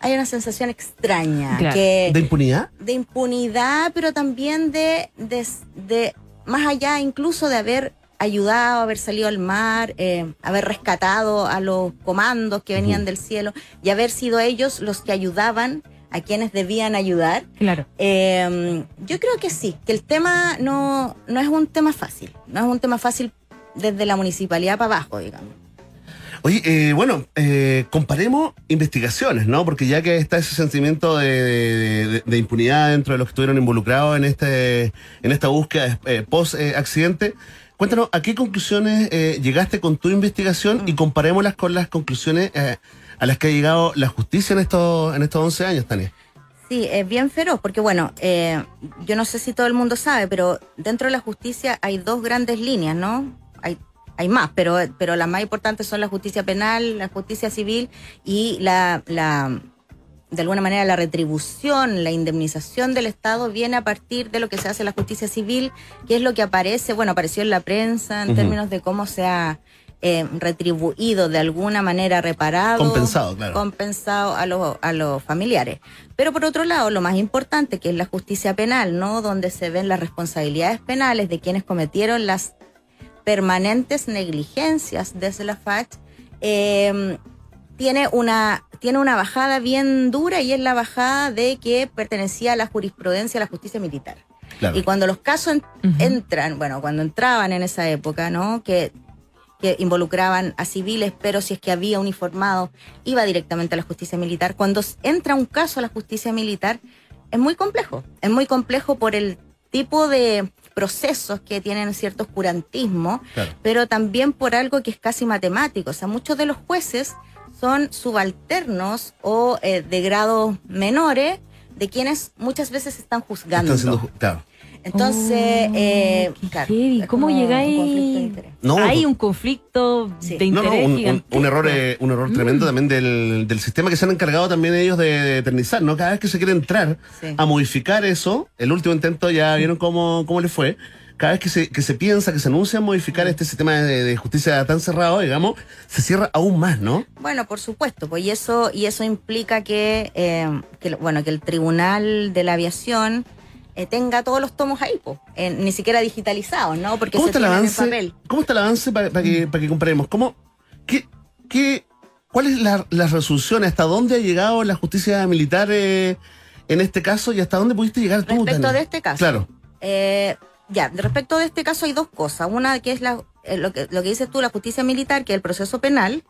hay una sensación extraña Claro. que ¿De impunidad? de impunidad, pero también de, de, de- más allá incluso de haber ayudado, haber salido al mar, eh, haber rescatado a los comandos que venían del cielo y haber sido ellos los que ayudaban a quienes debían ayudar. Claro. Eh, yo creo que sí, que el tema no, no es un tema fácil, no es un tema fácil desde la municipalidad para abajo, digamos. Oye, eh, bueno, eh, comparemos investigaciones, ¿no? Porque ya que está ese sentimiento de, de- de impunidad dentro de los que estuvieron involucrados en este en esta búsqueda eh, post eh, accidente, cuéntanos a qué conclusiones eh, llegaste con tu investigación y comparémoslas con las conclusiones eh, a las que ha llegado la justicia en estos en estos 11 años, Tania. Sí, es bien feroz, porque bueno, eh, yo no sé si todo el mundo sabe, pero dentro de la justicia hay dos grandes líneas, ¿no? Hay, hay más, pero, pero las más importantes son la justicia penal, la justicia civil y la, la, de alguna manera, la retribución, la indemnización del Estado viene a partir de lo que se hace en la justicia civil, que es lo que aparece, bueno, apareció en la prensa en términos de cómo se ha eh, retribuido de alguna manera, reparado. Compensado, claro. Compensado a los, a los familiares. Pero por otro lado, lo más importante, que es la justicia penal, ¿no? Donde se ven las responsabilidades penales de quienes cometieron las permanentes negligencias desde la FACH, eh, tiene una tiene una bajada bien dura y es la bajada de que pertenecía a la jurisprudencia de la justicia militar. Claro. Y cuando los casos entran, bueno, cuando entraban en esa época, ¿no? Que, que involucraban a civiles, pero si es que había uniformado, iba directamente a la justicia militar. Cuando entra un caso a la justicia militar, es muy complejo. Es muy complejo por el tipo de procesos que tienen cierto oscurantismo, Claro. pero también por algo que es casi matemático. O sea, muchos de los jueces son subalternos o eh, de grados menores de quienes muchas veces están juzgando. Están siendo claro. Entonces, Oh, eh, claro, ¿Cómo llegáis? interés. No, Hay un conflicto Sí. de No, no, interés un, un- gigantesco. un error, eh, un error tremendo Mm. también del, del sistema que se han encargado también ellos de, de eternizar, ¿no? Cada vez que se quiere entrar Sí. a modificar eso, el último intento ya vieron cómo, cómo le fue. Cada vez que se, que se piensa, que se anuncia modificar Mm. este sistema de, de justicia tan cerrado, digamos, se cierra aún más, ¿no? Bueno, por supuesto, pues y eso y eso implica que, eh, que bueno que el Tribunal de la Aviación eh, tenga todos los tomos ahí, pues, eh, ni siquiera digitalizados, ¿no? Porque ¿Cómo se está el en avance? papel. ¿Cómo está el avance para que, para que comparemos? ¿Cómo, qué, qué, ¿Cuál es la, la resolución? ¿Hasta dónde ha llegado la justicia militar eh, en este caso y hasta dónde pudiste llegar tú? Respecto de este caso. Claro. Eh, ya, respecto de este caso hay dos cosas. Una que es la, eh, lo, que, lo que dices tú, la justicia militar, que es el proceso penal,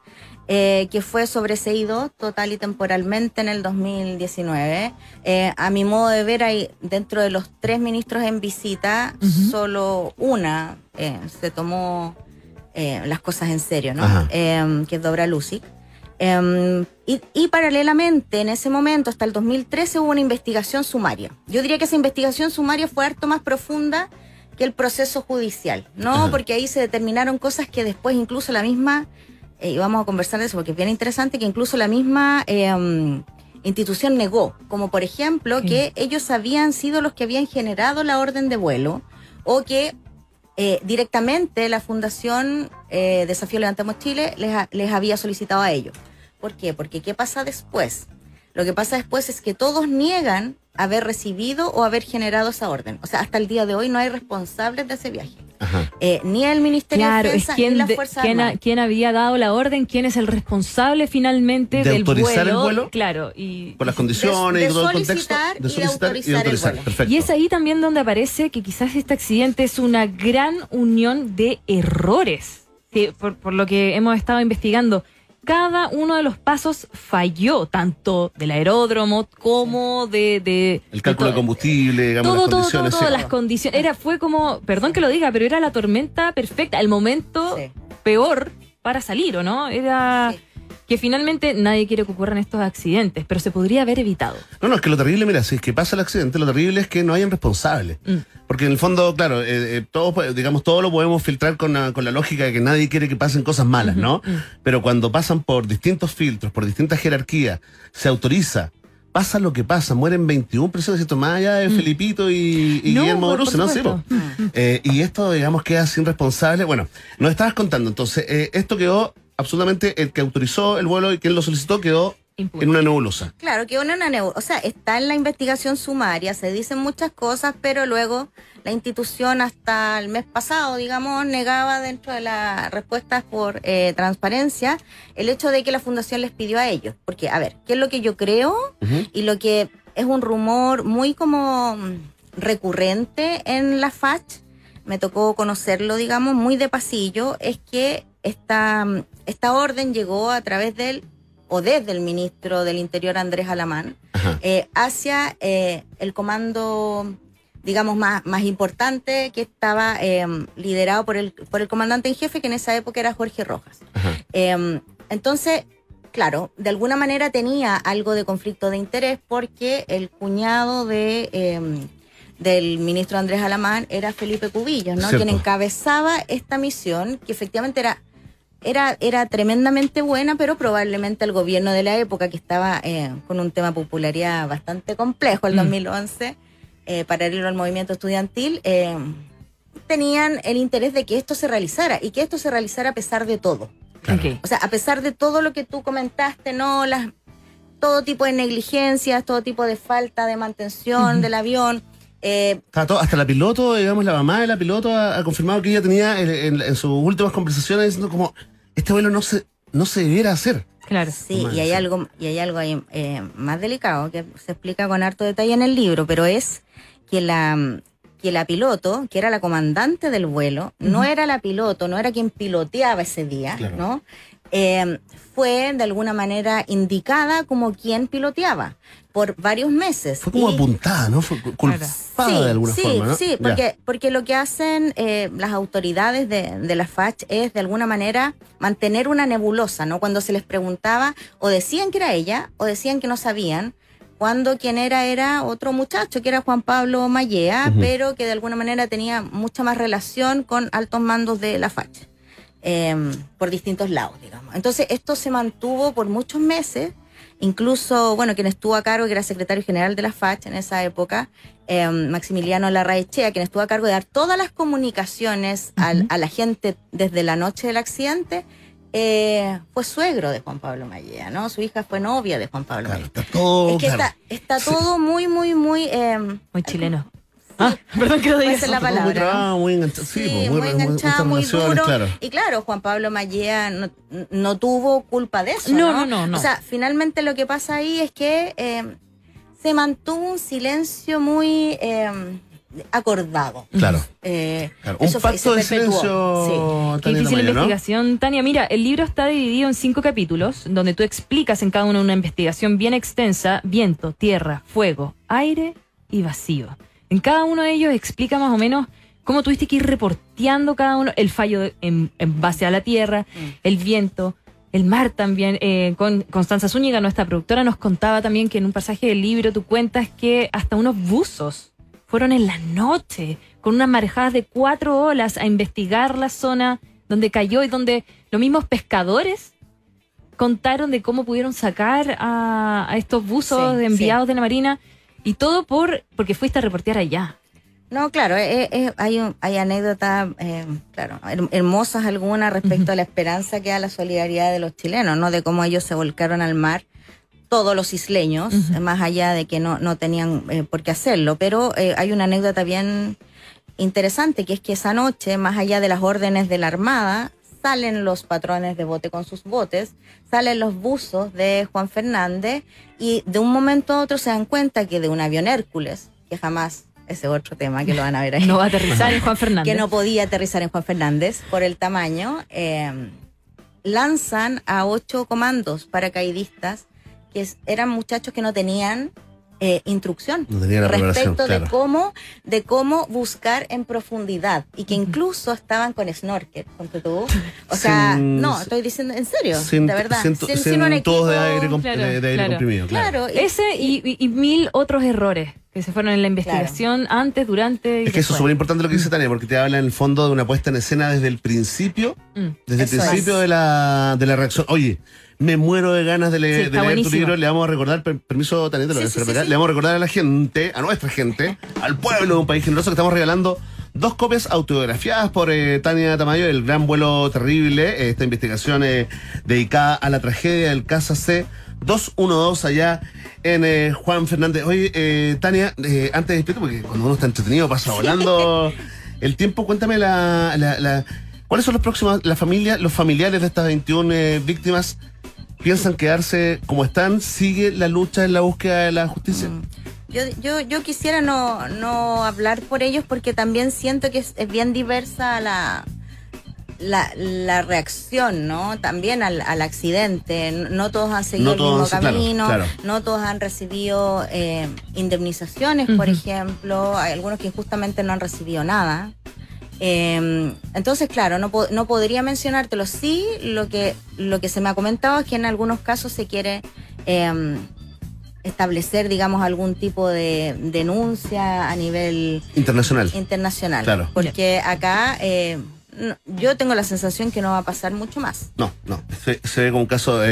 eh, que fue sobreseído total y temporalmente en el 2019. Eh, a mi modo de ver, hay dentro de los tres ministros en visita, solo una eh, se tomó las cosas en serio, ¿no? Eh, que es Dobra Lucic. Eh, y, y paralelamente, en ese momento, hasta el 2013, hubo una investigación sumaria. Yo diría que esa investigación sumaria fue harto más profunda que el proceso judicial, ¿no? Ajá. Porque ahí se determinaron cosas que después incluso la misma, eh, y vamos a conversar de eso porque es bien interesante, que incluso la misma eh, institución negó, como por ejemplo Sí. que ellos habían sido los que habían generado la orden de vuelo o que eh, directamente la Fundación eh, Desafío Levantamos Chile les, les había solicitado a ellos. ¿Por qué? Porque ¿qué pasa después? Lo que pasa después es que todos niegan haber recibido o haber generado esa orden. O sea, hasta el día de hoy no hay responsables de ese viaje. Ajá. Eh, ni el Ministerio Claro, de es Defensa quién, ni la de- Fuerza quién, ha- Armada. quién había dado la orden, quién es el responsable finalmente ¿De del autorizar el vuelo. Claro, y, Por las condiciones de y todo el contexto. solicitar y de autorizar el vuelo. Perfecto. y es ahí también donde aparece que quizás este accidente es una gran unión de errores. Por lo que hemos estado investigando, cada uno de los pasos falló, tanto del aeródromo como de... de El cálculo de todo- combustible, digamos, todo, las todo, todo, todas las condiciones. Era, fue como, perdón que lo diga, pero era la tormenta perfecta, el momento Sí. peor para salir, ¿o no? Era Sí. Que finalmente nadie quiere que ocurran estos accidentes, pero se podría haber evitado. No, no, es que lo terrible, mira, si es que pasa el accidente, lo terrible es que no hayan responsables. Mm. Porque en el fondo, claro, eh, eh, todo, pues, digamos, todo lo podemos filtrar con la, con la lógica de que nadie quiere que pasen cosas malas, ¿no? Pero cuando pasan por distintos filtros, por distintas jerarquías, se autoriza, pasa lo que pasa, mueren 21 personas, ¿cierto? Más allá de Felipito y, y Mm. No, Guillermo Bruce, ¿no? Sí. Eh, y esto, digamos, queda sin responsable. Bueno, nos estabas contando, entonces, eh, esto quedó absolutamente, el que autorizó el vuelo y quien lo solicitó quedó Impune. en una nebulosa. Claro, que una, una neu- o sea, está en la investigación sumaria, se dicen muchas cosas, pero luego la institución hasta el mes pasado, digamos, negaba dentro de las respuestas por eh, transparencia el hecho de que la fundación les pidió a ellos. Porque, a ver, ¿qué es lo que yo creo? Y lo que es un rumor muy como recurrente en la FACH, me tocó conocerlo, digamos, muy de pasillo, es que esta, esta orden llegó a través del, o desde el ministro del Interior, Andrés Alamán, eh, hacia eh, el comando, digamos, más, más importante que estaba eh, liderado por el, por el comandante en jefe, que en esa época era Jorge Rojas. Eh, entonces, claro, de alguna manera tenía algo de conflicto de interés porque el cuñado de eh, del ministro Andrés Alamán era Felipe Cubillos, ¿no? Cierto. Quien encabezaba esta misión, que efectivamente era, era, era tremendamente buena, pero probablemente el gobierno de la época, que estaba eh, con un tema de popularidad bastante complejo, el Mm. 2011, eh, paralelo al movimiento estudiantil, eh, tenían el interés de que esto se realizara y que esto se realizara a pesar de todo. Claro. O sea, a pesar de todo lo que tú comentaste, ¿no? Las, todo tipo de negligencias, todo tipo de falta de mantención del avión. Eh, hasta la piloto, digamos, la mamá de la piloto ha, ha confirmado que ella tenía en, en- en sus últimas conversaciones diciendo como, este vuelo no se, no se debiera hacer. Claro. sí, y hay algo, y hay algo ahí eh, más delicado que se explica con harto detalle en el libro, pero es que la que la piloto, que era la comandante del vuelo, no era la piloto, no era quien piloteaba ese día, Claro. ¿no? Eh, fue de alguna manera indicada como quien piloteaba por varios meses. Fue como Y- apuntada, ¿no? Fue cu- culpada Sí, de alguna sí, forma, ¿no? Sí, Ya. porque, porque lo que hacen eh, las autoridades de, de la FACH es de alguna manera mantener una nebulosa, ¿no? Cuando se les preguntaba, o decían que era ella, o decían que no sabían, cuando quien era era otro muchacho, que era Juan Pablo Mallea, pero que de alguna manera tenía mucha más relación con altos mandos de la FACH, eh, por distintos lados, digamos. Entonces, esto se mantuvo por muchos meses. Incluso, bueno, quien estuvo a cargo, que era secretario general de la FACH en esa época, eh, Maximiliano Larraechea, quien estuvo a cargo de dar todas las comunicaciones al- a la gente desde la noche del accidente, eh, fue suegro de Juan Pablo Mallea, ¿no? Su hija fue novia de Juan Pablo Claro, Mallea. está todo. es que claro. está, está todo muy, muy, muy... eh, Muy chileno. Ah, perdón que lo diga. Puede ser la Está todo muy palabra. trabado, muy enganchado. Sí, Sí, pues, muy, muy, enganchado, muy duro. claro. Y claro, Juan Pablo Mallea no, no tuvo culpa de eso. No, No, no, no. O sea, finalmente lo que pasa ahí es que eh, se mantuvo un silencio muy eh, acordado. Claro. Eh, claro. Un pacto de silencio. Qué Tania difícil ¿no? investigación. Tania, mira, el libro está dividido en cinco capítulos, donde tú explicas en cada uno una investigación bien extensa, viento, tierra, fuego, aire y vacío. En cada uno de ellos explica más o menos cómo tuviste que ir reporteando cada uno, el fallo de- en, en base a la tierra, el viento, el mar también. Eh, con Constanza Zúñiga, nuestra productora, nos contaba también que en un pasaje del libro tú cuentas que hasta unos buzos fueron en la noche con unas marejadas de cuatro olas a investigar la zona donde cayó y donde los mismos pescadores contaron de cómo pudieron sacar a, a estos buzos Sí, enviados de la Marina y todo por porque fuiste a reportear allá. No, claro, eh, eh, hay, un- hay anécdotas, eh, claro, her- hermosas algunas respecto a la esperanza que da la solidaridad de los chilenos, ¿no? De cómo ellos se volcaron al mar, todos los isleños, eh, más allá de que no, no tenían eh, por qué hacerlo. Pero eh, hay una anécdota bien interesante, que es que esa noche, más allá de las órdenes de la Armada, salen los patrones de bote con sus botes, salen los buzos de Juan Fernández y de un momento a otro se dan cuenta que de un avión Hércules, que jamás, ese otro tema que lo van a ver ahí, No va a aterrizar en Juan Fernández. que no podía aterrizar en Juan Fernández por el tamaño, eh, lanzan a ocho comandos paracaidistas que eran muchachos que no tenían eh, instrucción No tenía la preparación, respecto claro. de cómo de cómo buscar en profundidad y que incluso estaban con snorkel, ponte tú. O sea, Sin- no, estoy diciendo en serio, Sin, de verdad. sin, Sin- sin sin un de aire, comp- claro, de, de aire claro. comprimido, claro. Claro, y- Ese y, y- y mil otros errores que se fueron en la investigación antes, durante y Es que eso es súper importante lo que dice Tania, porque te habla en el fondo de una puesta en escena desde el principio, Mm. desde Eso el principio es. de la, de la reacción. Oye, me muero de ganas de, le- Sí, de leer tu buenísimo. libro. Le vamos a recordar, per- permiso, lo Sí, sí. Le vamos a recordar a la gente, a nuestra gente, al pueblo de un país generoso que estamos regalando dos copias autografiadas por eh, Tania Tamayo, El Gran Vuelo Terrible, eh, esta investigación eh, dedicada a la tragedia del Casa C 212 allá en eh, Juan Fernández. Oye, eh, Tania, antes de despedirte, porque cuando uno está entretenido pasa volando el tiempo, cuéntame la, la- la- cuáles son los próximos, la familia, los familiares de estas 21 eh, víctimas. ¿Piensan quedarse como están? ¿Sigue la lucha en la búsqueda de la justicia? Yo, yo, yo quisiera no, no hablar por ellos porque también siento que es, es bien diversa la, la, la reacción, ¿no? También al, al accidente. No no todos han seguido No el mismo claro, camino, claro. no todos han recibido eh, indemnizaciones, por ejemplo. Hay algunos que justamente no han recibido nada. Eh, entonces, claro, no, po- no podría mencionártelo. Sí, lo que, lo que se me ha comentado es que en algunos casos se quiere eh, establecer, digamos, algún tipo de denuncia a nivel Internacional. internacional. Claro. Porque acá eh, no- yo tengo la sensación que no va a pasar mucho más. No, no. Se, se ve como un caso eh,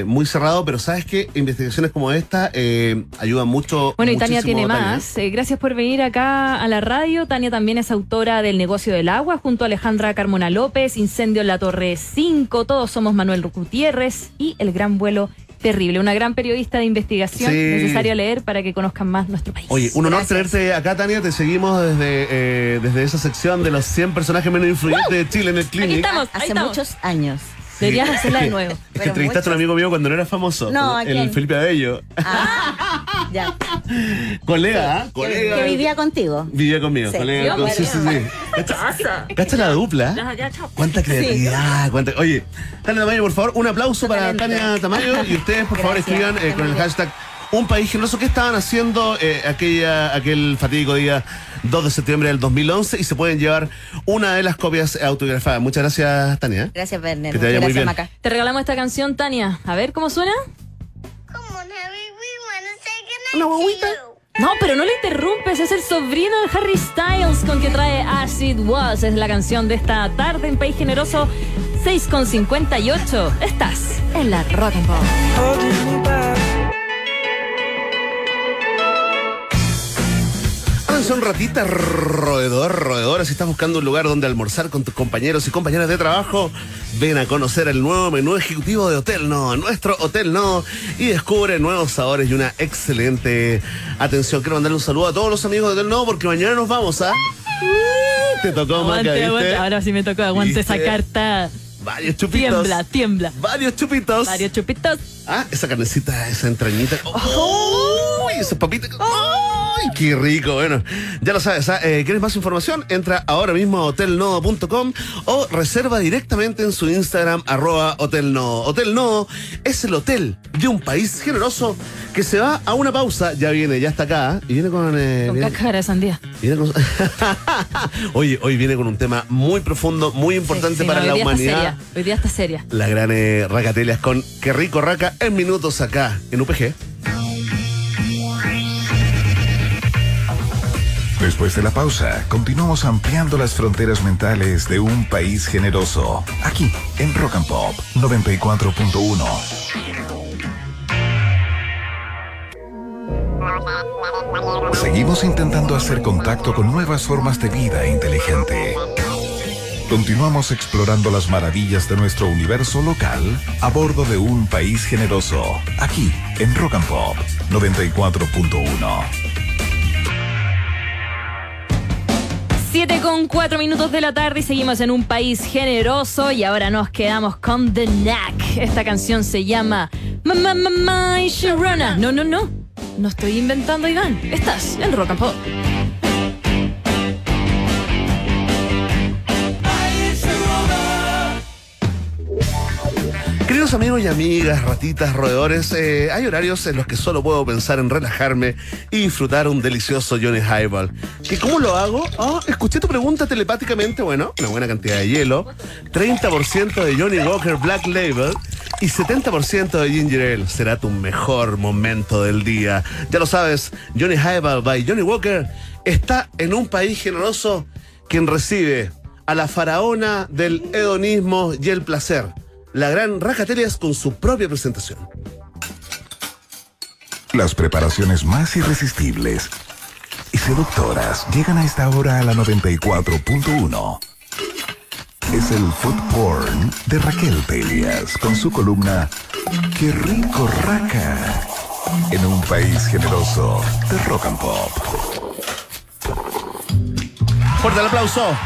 eh, muy cerrado, pero sabes que investigaciones como esta eh, ayudan mucho. Bueno, y Tania tiene Tania. más. Eh, gracias por venir acá a la radio. Tania también es autora del Negocio del Agua, junto a Alejandra Carmona López, Incendio en la Torre 5, Todos somos Manuel Gutiérrez y El Gran Vuelo Terrible. Una gran periodista de investigación Sí. necesaria leer para que conozcan más nuestro país. Oye, un honor Gracias. tenerte acá, Tania. Te seguimos desde, eh, desde esa sección de los 100 personajes menos influyentes de Chile en el Clinic. estamos. Ahí Hace estamos. muchos años. Deberías hacerla de nuevo. Es que entrevistaste a un amigo mío cuando no era famoso. No, ¿a el quién? Felipe Abello. Ah, ya. Colega, ¿ah? Que, Colega. que vivía contigo. Vivía conmigo, Sí. colega. Sí, con- sí, sí, sí. ¿Cacha, cacha la dupla? Chao. Cuánta creatividad, cuánta. Oye, Tania Tamayo, por favor, un aplauso para Talento. Tania Tamayo y ustedes, por favor, Gracias, escriban eh, con el hashtag un país generoso. ¿Qué estaban haciendo eh, aquella, aquel fatídico día 2 de septiembre del 2011? Y se pueden llevar una de las copias autografadas. Muchas gracias, Tania. Gracias, Werner. Que te vaya muy Gracias, bien. Maca. Te regalamos esta canción, Tania. A ver cómo suena. Una guaguita. No, pero no le interrumpes, es el sobrino de Harry Styles con que trae Acid Was. Es la canción de esta tarde en País Generoso 6.58. Estás en la Rock and Pop. Avanza un ratita, roedor, roedora. Si estás buscando un lugar donde almorzar con tus compañeros y compañeras de trabajo, ven a conocer el nuevo menú ejecutivo de Hotel No, nuestro Hotel No, y descubre nuevos sabores y una excelente atención. Quiero mandarle un saludo a todos los amigos de Hotel No porque mañana nos vamos a. Te tocó, Maca, Aguante, ¿viste? aguante. Ahora sí me tocó, aguante esa carta. Varios chupitos. Tiembla, tiembla. Varios chupitos. Varios chupitos. Ah, esa carnecita, esa entrañita. Papitas. ¡Ay, qué rico! Bueno, ya lo sabes. ¿ah? Eh, ¿Quieres más información? Entra ahora mismo a hotelnodo.com o reserva directamente en su Instagram, arroba hotelnodo. Hotel Nodo es el hotel de un país generoso que se va a una pausa. Ya viene, ya está acá. ¿ah? Y viene con... eh, Con viene- cáscara de sandía. viene con- Oye, hoy viene con un tema muy profundo, muy importante Sí, sí, para no, la humanidad. seria, Hoy día está seria. La gran eh, Racatelias con Qué rico Raca en minutos acá en UPG. Después de la pausa, continuamos ampliando las fronteras mentales de un país generoso. Aquí, en Rock and Pop 94.1. Seguimos intentando hacer contacto con nuevas formas de vida inteligente. Continuamos explorando las maravillas de nuestro universo local a bordo de un país generoso. Aquí, en Rock and Pop 94.1. 7 con 4 minutos de la tarde y seguimos en un país generoso y ahora nos quedamos con The Knack. Esta canción se llama Mamá, mamá Sharona. No, no, no. No estoy inventando, Iván. Estás en Rock and Pop. Queridos amigos y amigas, ratitas, roedores, eh, hay horarios en los que solo puedo pensar en relajarme y disfrutar un delicioso Johnny Highball. ¿Que cómo lo hago? Ah, escuché tu pregunta telepáticamente, bueno, una buena cantidad de hielo, 30% de Johnny Walker Black Label y 70% de Ginger Ale. Será tu mejor momento del día. Ya lo sabes, Johnny Highball by Johnny Walker está en un país generoso quien recibe a la faraona del hedonismo y el placer la gran Racatelias con su propia presentación. Las preparaciones más irresistibles y seductoras llegan a esta hora a la 94.1. Es el food porn de Raquel Pelias con su columna Qué rico raca en un país generoso de rock and pop. Fuerte el aplauso.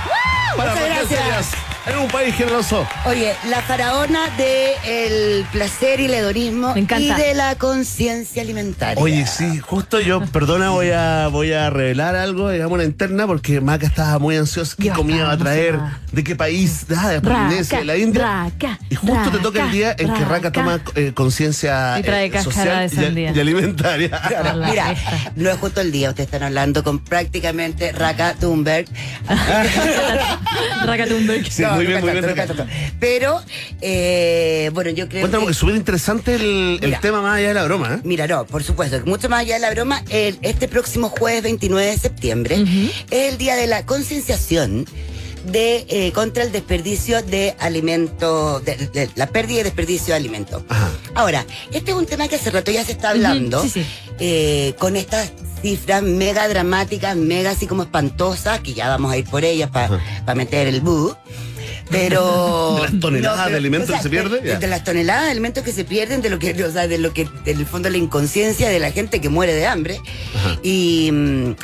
Para Muchas Raquel gracias. Pelias, En un país generoso. Oye, la faraona del el placer y el hedonismo Me encanta. y de la conciencia alimentaria. Oye, sí, justo yo, perdona, voy a, voy a revelar algo, digamos, una interna, porque Maca estaba muy ansiosa. ¿Qué comida va a traer? emocionada. ¿De qué país? Ah, de Polinesia, de la India. raca, y justo te toca el día en que Raca raca. toma eh, conciencia eh, social de y- alimentaria. Mira, no es justo el día, ustedes están hablando con prácticamente Raka Thunberg. Raca Thunberg. Sí, No, muy bien, muy bien. Pero, eh, bueno, yo creo Cuéntame que... es súper interesante el, el Mira. tema más allá de la broma, ¿eh? Mira, no, por supuesto, mucho más allá de la broma, el- este próximo jueves 29 de septiembre es el día de la concienciación de eh, contra el desperdicio de alimentos, de, de la pérdida y desperdicio de alimentos. Ajá. Ahora, este es un tema que hace rato ya se está hablando, sí, sí. eh, con estas cifras mega dramáticas, mega así como espantosas, que ya vamos a ir por ellas para meter el bu. Pero. De las toneladas pero, de alimentos que se pierden, De, las toneladas de alimentos que se pierden, de lo que, o sea, de lo que, del fondo la inconsciencia de la gente que muere de hambre. Y. mm,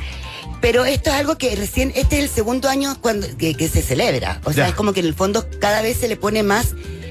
pero esto es algo que recién, este es el segundo año cuando, que, que se celebra. O sea, Ya. es como que en el fondo cada vez se le pone más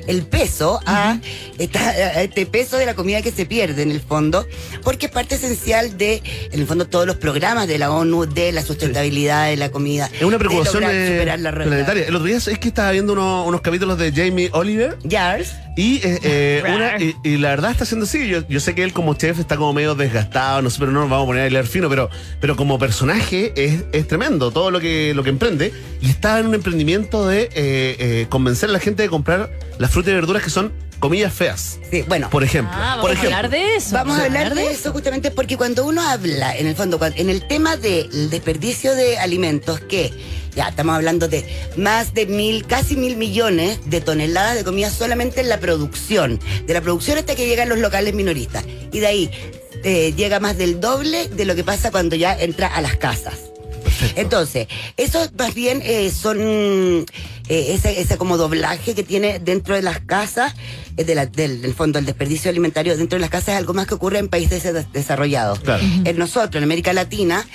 el peso a, esta- a este peso de la comida que se pierde en el fondo, porque es parte esencial de, en el fondo, todos los programas de la ONU, de la sustentabilidad de la comida. Es una preocupación de la planetaria. El otro día es que estaba viendo uno- unos capítulos de Jamie Oliver Yars. Y, eh, eh, una, y, y la verdad está siendo así. Yo, yo sé que él como chef está como medio desgastado, no sé, pero no nos vamos a poner a leer fino, pero, pero como personaje es, es tremendo todo lo que, lo que emprende y está en un emprendimiento de eh, eh, convencer a la gente de comprar las frutas y verduras que son comillas feas. Sí, bueno. Por ejemplo. Ah, vamos a hablar de eso. Vamos a hablar de eso justamente porque cuando uno habla, en el fondo, en el tema del desperdicio de alimentos, que ya estamos hablando de más de mil, casi mil millones de toneladas de comida solamente en la producción, de la producción hasta que llegan los locales minoristas. Y de ahí eh, llega más del doble de lo que pasa cuando ya entra a las casas. Entonces, eso más bien eh, son eh, ese, ese como doblaje que tiene dentro de las casas, eh, de la- del, del fondo, el desperdicio alimentario dentro de las casas es algo más que ocurre en países des- desarrollados. Claro. En nosotros, en América Latina,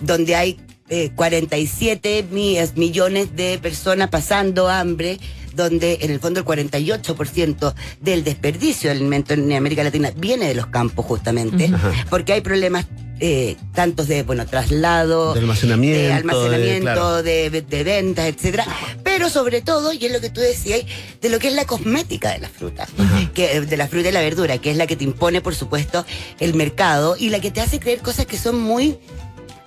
donde hay eh, 47 mi- millones de personas pasando hambre, donde en el fondo el 48% del desperdicio de alimento en América Latina viene de los campos justamente, porque hay problemas eh, tantos de bueno traslado, De almacenamiento, de, de- almacenamiento, claro. de, de ventas, etcétera, pero sobre todo, y es lo que tú decías, de lo que es la cosmética de la fruta, que, de la fruta y la verdura, que es la que te impone, por supuesto, el mercado y la que te hace creer cosas que son muy,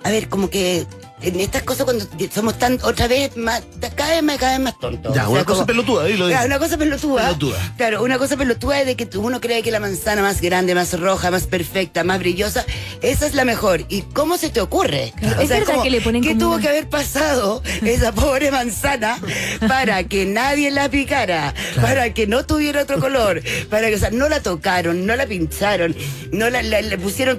a ver, como que en estas cosas cuando somos tan otra vez más, cada vez más, cada vez más tontos. Ya, O sea, una cosa pelotuda, ahí lo Claro, dice. una cosa pelotuda. Pelotuda. Claro, una cosa pelotuda es de que tú- uno cree que la manzana más grande, más roja, más perfecta, más brillosa, esa es la mejor. ¿Y cómo se te ocurre? Es verdad que le ponen ¿Qué como tuvo una- que haber pasado esa pobre manzana para que nadie la picara, para que no tuviera otro color, para que, o sea, no la tocaron, no la pincharon, no la, pusieron...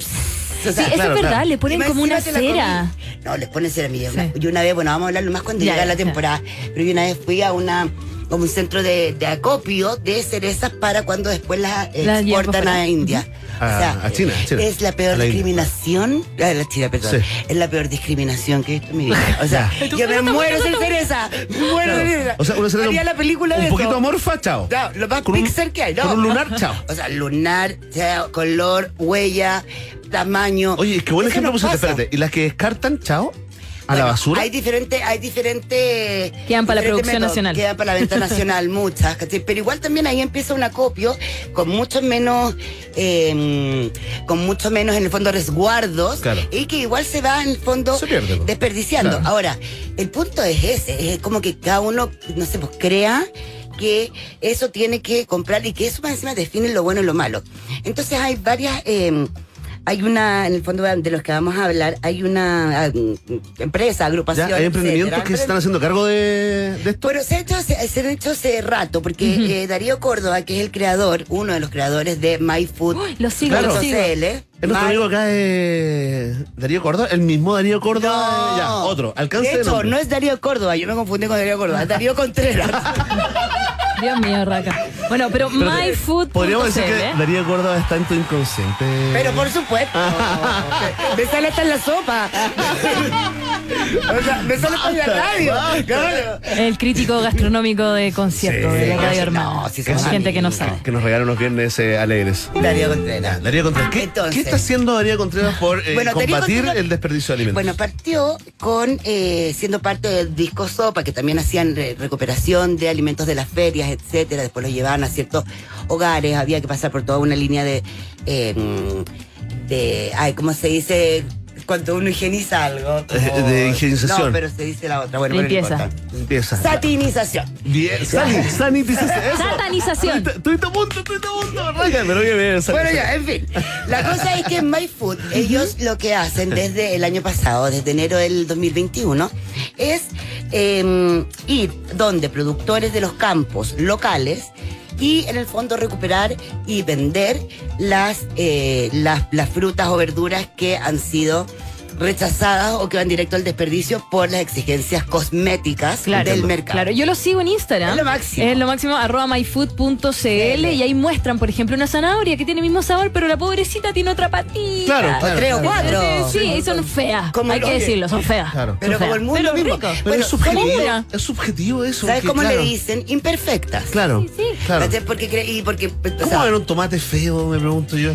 o sea, Sí, eso claro, es verdad, claro. le ponen como una cera. No, les ponen cera. Mira, Sí. yo una vez, bueno, vamos a hablarlo más cuando Ya, llega la ya. temporada, pero yo una vez fui a una como un centro de, de acopio de cerezas para cuando después las exportan a. India. A- a China, a China. Es la A peor la discriminación. A la China, perdón. Sí. Es la peor discriminación que he visto en mi vida. O sea, Ya. yo me muero sin cereza. Me muero sin cereza. O sea, una cereza Haría un- la película un de poquito eso. amorfa, chao. No, lo más Con un- pixar que hay, ¿no? con un lunar, chao. O sea, lunar, sea, color, huella, tamaño. Oye, qué buen ejemplo no pusiste, espérate. ¿Y las que descartan, chao? ¿A la basura? Hay diferentes, hay diferentes. Quedan para la producción métodos, nacional. Quedan para la venta nacional, muchas. ¿cachai? Pero igual también ahí empieza un acopio con mucho menos, eh, con mucho menos en el fondo resguardos. Claro. Y que igual se va en el fondo pierde, pues. desperdiciando. Claro. Ahora, el punto es ese, es como que cada uno, no sé, pues crea que eso tiene que comprar y que eso más encima define lo bueno y lo malo. Entonces hay varias, eh, hay una, en el fondo de los que vamos a hablar, hay una ah, empresa, Ya, agrupación. hay emprendimientos etcétera. que se están haciendo cargo de, de esto. Bueno, se, ha hecho, se, se han hecho hace rato, porque eh, Darío Córdoba, que es el creador, uno de los creadores de MyFood. Uy, lo sigo, Claro. lo sigo. CL, Es nuestro amigo acá es Darío Córdoba, el mismo Darío Córdoba. No. Ya, otro. Alcance de hecho, no es Darío Córdoba, yo me confundí con Darío Córdoba, es Darío Contreras. Dios mío, Raca. Bueno, pero, Pero, myfood.cl. Podríamos decir que ¿eh? Darío Córdoba está en tu inconsciente. Pero por supuesto. me sale hasta en la sopa. o sea, me sale la radio. Claro. El crítico gastronómico de conciertos Sí, de la Radio no, Hermano. sí Hay somos gente que no sabe. Que nos regala unos viernes eh, alegres. Darío Contreras. Darío Contreras, ¿qué, Entonces- qué está haciendo Darío Contreras por eh, Bueno, combatir Contreras- el desperdicio de alimentos? Bueno, partió con eh, siendo parte del disco Sopa, que también hacían re- recuperación de alimentos de las ferias, etcétera. Después los llevaban a ciertos hogares, había que pasar por toda una línea de, eh, de, ay, ¿cómo se dice? Cuando uno higieniza algo. como- Eh, de higienización. No, pero se dice la otra. Bueno, pero no Limpieza. Satinización. Bien, sani- sanitización. eso. Satanización. Estuviste a punto, estuviste a punto, pero bien, bien. Bueno, ya, en fin. La cosa es que en MyFood, ellos lo que hacen desde el año pasado, desde enero del 2021, es eh, ir donde productores de los campos locales y en el fondo recuperar y vender las, eh, las, las frutas o verduras que han sido rechazadas o que van directo al desperdicio por las exigencias cosméticas Claro, del mercado. Claro, yo lo sigo en Instagram. Es lo máximo. Es lo máximo, arroba myfood.cl y ahí muestran, por ejemplo, una zanahoria que tiene el mismo sabor, pero la pobrecita tiene otra patita. Claro, claro, tres o cuatro. Sí, y son feas. Como Hay el- que oye, decirlo, son feas. Claro. Pero Son como el mundo mismo. rico. Pero Bueno, es subjetivo. una. Es subjetivo eso. ¿Sabes cómo claro, le dicen? Imperfectas. Claro. Sí, sí. claro. Porque y porque o ¿Cómo sea, va a haber un tomate feo, me pregunto yo?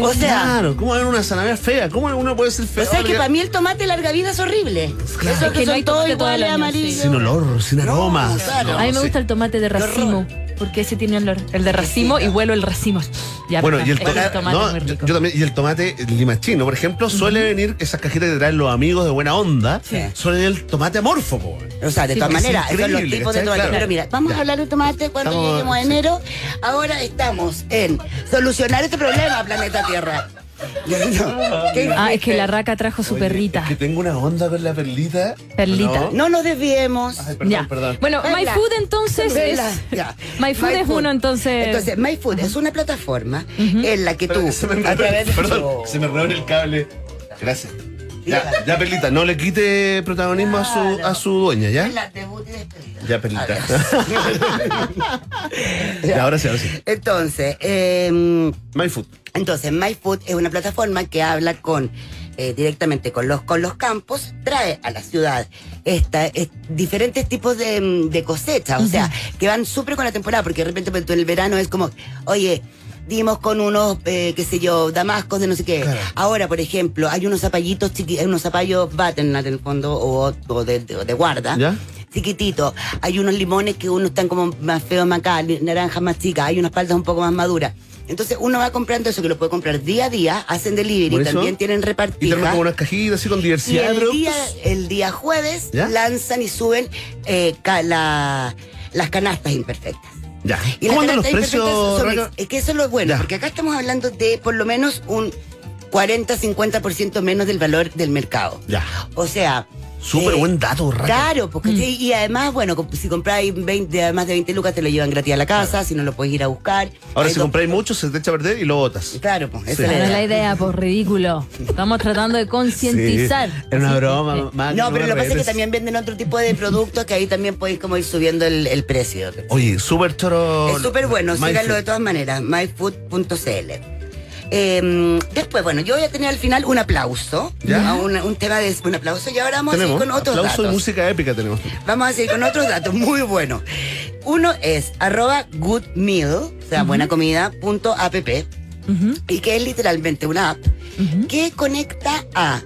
O sea, Claro, ¿cómo va a haber una zanahoria fea? ¿Cómo uno puede ser o feo? sea que para mí el tomate larga vida es horrible. Claro. Eso Es que, que no son hay todos iguales, amarillos. Sin olor, sin aroma. claro. A mí me Sí. gusta el tomate de racimo. Porque ese tiene olor. El de racimo y huelo el racimo. Ya, Bueno, y el, es to- que el tomate no, es muy yo, rico. yo también, y el tomate limachino, por ejemplo, suele venir esas cajitas que traen los amigos de buena onda, Sí. suele venir el tomate amorfo, po. O sea, de Sí, todas porque es maneras, esos son los tipos de tomate. Claro. Pero mira, vamos Ya. a hablar de tomate cuando Estamos- lleguemos a sí. enero. Ahora estamos en solucionar este problema, planeta Tierra. ¿Qué Ah, es que la raca trajo su Oye, perrita. Es que tengo una onda con la perlita. Perlita. ¿No? No nos desviemos. Ay, perdón, ya. perdón. Bueno, Vela. MyFood entonces es. Ya. MyFood es MyFood. uno entonces. Entonces, MyFood es una plataforma en la que tú, Pero se me a enredó, través de perdón, tu- se me en el cable. Gracias. Ya, ya, Perlita, no le quite protagonismo a su, a su dueña, ¿ya? La debut y despedida. Ya, Perlita. Ya, ahora sí, ahora sí. Entonces, eh, My Food. entonces, MyFood es una plataforma que habla con eh, directamente con los, con los campos, trae a la ciudad esta, es- diferentes tipos de, de cosechas, o sea, que van súper con la temporada, porque de repente en el verano es como, oye, dimos con unos, eh, qué sé yo, damascos de no sé qué. Claro. Ahora, por ejemplo, hay unos zapallitos chiquitos, unos zapallos Butternut en el fondo, o, o de, de- de guarda. ¿Ya? Chiquitito. Hay unos limones que uno están como más feos, más acá, naranjas más chicas. Hay unas paltas un poco más maduras. Entonces uno va comprando eso que lo puede comprar día a día, hacen delivery, también tienen Y tenemos como unas cajitas así con Y diversidad de el día, el día jueves ¿Ya? lanzan y suben eh, ca- la- las canastas imperfectas. Ya. Y ¿Cómo las andan los precios, Raca? Es que eso es lo bueno, Ya. porque acá estamos hablando de por lo menos un 40-50% menos del valor del mercado. Ya. O sea... Súper eh, buen dato, Raca. Claro, porque y además, bueno, si compráis 20, además de 20 lucas te lo llevan gratis a la casa, si no lo puedes ir a buscar. Ahora, Hay si compráis mucho, se te echa a perder y lo botas. Claro, pues, esa Sí. es la es idea. la idea, por ridículo. Estamos tratando de concientizar. Sí, Era una broma. más No, pero lo que pasa es que también venden otro tipo de productos que ahí también podéis como ir subiendo el, el precio. Oye, súper choro. Es súper bueno, síganlo de todas maneras, myfood.cl. Eh, después, bueno, yo voy a tener al final un aplauso, ¿Ya? a un, un tema de un aplauso y ahora vamos a Tenemos seguir con otros aplauso datos. y música épica tenemos. Vamos a seguir con otros datos muy buenos. Uno es arroba good meal, o sea, buena comida, punto app, y que es literalmente una app que conecta a,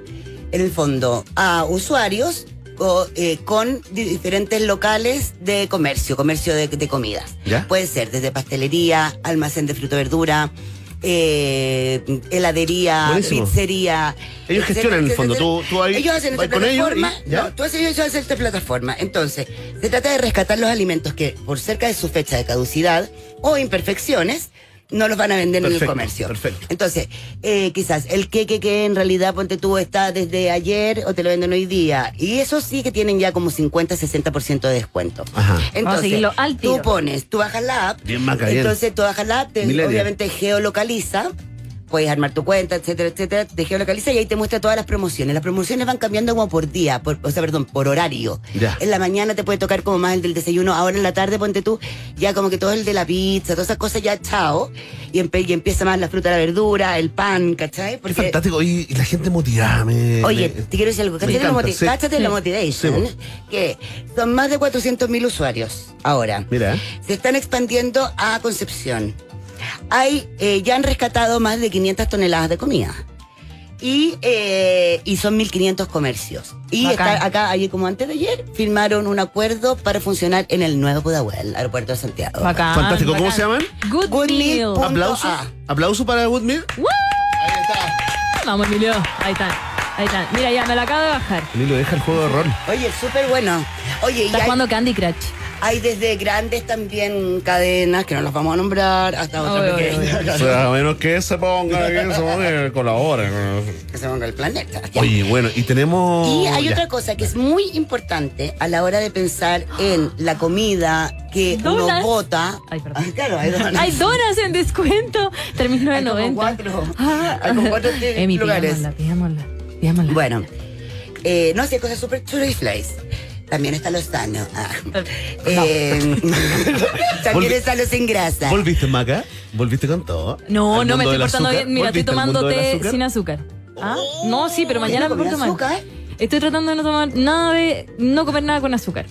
en el fondo, a usuarios o, eh, con di- diferentes locales de comercio, comercio de, de comidas. ¿Ya? Puede ser desde pastelería, almacén de fruta y verdura, eh, heladería, Buenísimo. pizzería. Ellos etcétera, gestionan en el fondo, tú- tú ahí ellos hacen esta con ellos plataforma. y- ¿ya? no, tú haces, ellos hacen esta plataforma. Entonces, se trata de rescatar los alimentos que, por cerca de su fecha de caducidad o imperfecciones, no los van a vender en el comercio. perfecto. Entonces, eh, quizás el queque que en realidad, ponte tú, está desde ayer o te lo venden hoy día. Y eso sí que tienen ya como 50-60% de descuento. Ajá. Entonces, al tiro. tú pones, tú bajas la app. Bien, Maca, bien. Entonces, tú bajas la app, te- obviamente geolocaliza. Puedes armar tu cuenta, etcétera, etcétera, te geolocaliza y ahí te muestra todas las promociones. Las promociones van cambiando como por día, por, o sea, perdón, por horario. Ya. En la mañana te puede tocar como más el del desayuno, ahora en la tarde ponte tú, ya como que todo el de la pizza, todas esas cosas ya chao. Y, empe- y empieza más la fruta, la verdura, el pan, ¿cachai? Qué Porque, fantástico. Y, y la gente motivada. Me, Oye, me- te quiero decir algo, cáchate la, encanta, moti- sí. cáchate la Sí. motivation, Sí, que son más de 400 mil usuarios ahora. Mira. Se están expandiendo a Concepción. Hay, eh, ya han rescatado más de 500 toneladas de comida. Y, eh, y son 1.500 comercios. Y Bacán. está acá, ayer como antes de ayer, firmaron un acuerdo para funcionar en el nuevo Pudahuel, aeropuerto de Santiago. Bacán. Fantástico. ¿Cómo bacán. se llaman? Good, Good Meal. Meal. Punto Aplauso. A. Aplauso para Woodmere. Ahí está. Vamos, Emilio. Ahí están. Ahí están. Mira, ya me la acabo de bajar. Emilio, deja el juego de rol. Oye, súper bueno. Oye, y Está hay, jugando Candy Crush. Hay desde grandes también cadenas, que no las vamos a nombrar, hasta Oye, otras oye, pequeñas. O sea, a menos que se ponga, que se ponga, colabore. Que se ponga el planeta. Ya. Oye, bueno, y tenemos. Y hay ya. otra cosa que es muy importante a la hora de pensar en la comida que uno Donuts. bota. Ay, perdón. Ah, claro, hay donuts. Hay donas en descuento. Terminó Hay en como 90. cuatro. Hay como cuatro de- Emi, lugares. pidámosla, pidámosla, pidámosla. Bueno, eh, no sé, cosas súper churriflays. También está lo sano. Ah. Eh, también está lo sin grasa. ¿Volviste, Maca? ¿Volviste con todo? No, ¿Al no me estoy portando azúcar? bien. Mira, estoy ¿Volviste al tomando té azúcar? sin azúcar. ¿Ah? No, sí, pero mañana me ¿Comer porto mal. azúcar? Estoy tratando de no tomar nada de. No comer nada con azúcar.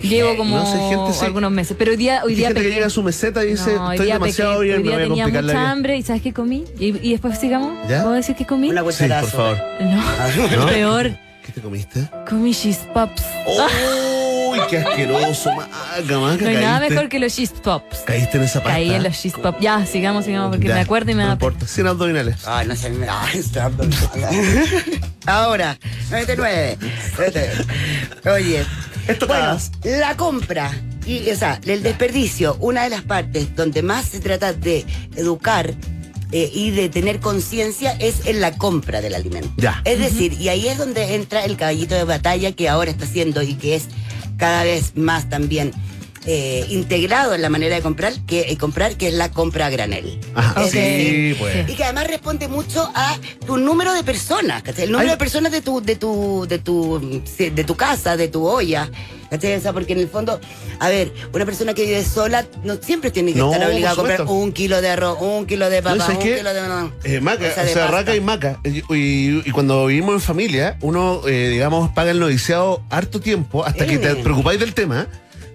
Llevo como No sé, gente, sí. algunos meses. Pero hoy día, hoy día gente que llega a su meseta y dice, No, estoy demasiado pequé. bien, Hoy me día voy a tenía mucha hambre. ¿Y sabes qué comí? ¿Y, y después sigamos? ¿Ya? ¿Puedo decir qué comí? Una Sí, por favor. No, ¿No? peor. ¿Qué te comiste? Comí cheese pops. ¡Uy, qué asqueroso, Maca, Maca! No hay nada mejor que los cheese pops. Caíste en esa pasta. Caí en los cheese pops. Ya, sigamos, sigamos, porque Ya, me acuerdo y me No da importa, sin abdominales. Ay, no sé. me- Ay, está dando- Ahora, 99. Oye. Esto Bueno, pasa. la compra y, o sea, el desperdicio, una de las partes donde más se trata de educar eh, y de tener conciencia es en la compra del alimento. Ya. Es decir, y ahí es donde entra el caballito de batalla que ahora está haciendo y que es cada vez más también eh, integrado en la manera de comprar, que, eh, comprar, que es la compra a granel. Ajá, Es sí, decir, pues. y que además responde mucho a tu número de personas, ¿cachai? El número Ay. de personas de tu, de tu, de tu, de tu casa, de tu olla. ¿cachai? O sea, porque en el fondo, a ver, una persona que vive sola no siempre tiene que No, estar obligada a comprar un kilo de arroz, un kilo de papa, ¿sabes un qué? kilo de. no, Eh, maca, o sea, raca y maca. Y, y- y cuando vivimos en familia, uno, digamos, paga el noviciado harto tiempo hasta que te preocupáis del tema.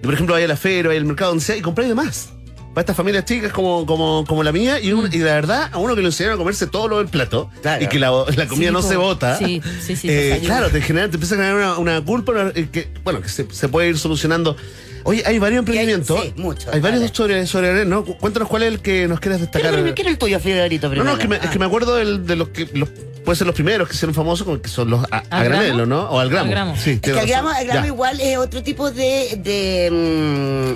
Por ejemplo, vaya a la feria, vaya al mercado, donde sea, y compráis de más. Para estas familias chicas como, como, como la mía, y, un- y la verdad, a uno que le enseñaron a comerse todo lo del plato Claro. y que la, la comida Sí, no se bota. Sí, sí, sí, eh, claro, te genera, te empieza a generar una, una culpa una- eh, que, bueno, que se, se puede ir solucionando. Oye, hay varios Y hay- emprendimientos. sí, muchos, Hay varios vale. sobre, sobre ¿no? Cu- Cuéntanos cuál es el que nos quieres destacar. Pero, pero, ¿Qué era el tuyo, Fiorito? No, primero? no, es que me, es que me acuerdo del- de los que los, puede ser los primeros que hicieron famosos, que son los a, a ¿Al granelo? ¿no? O al gramo. Al gramo. Sí, Es que el gramo, el gramo igual es otro tipo de, de,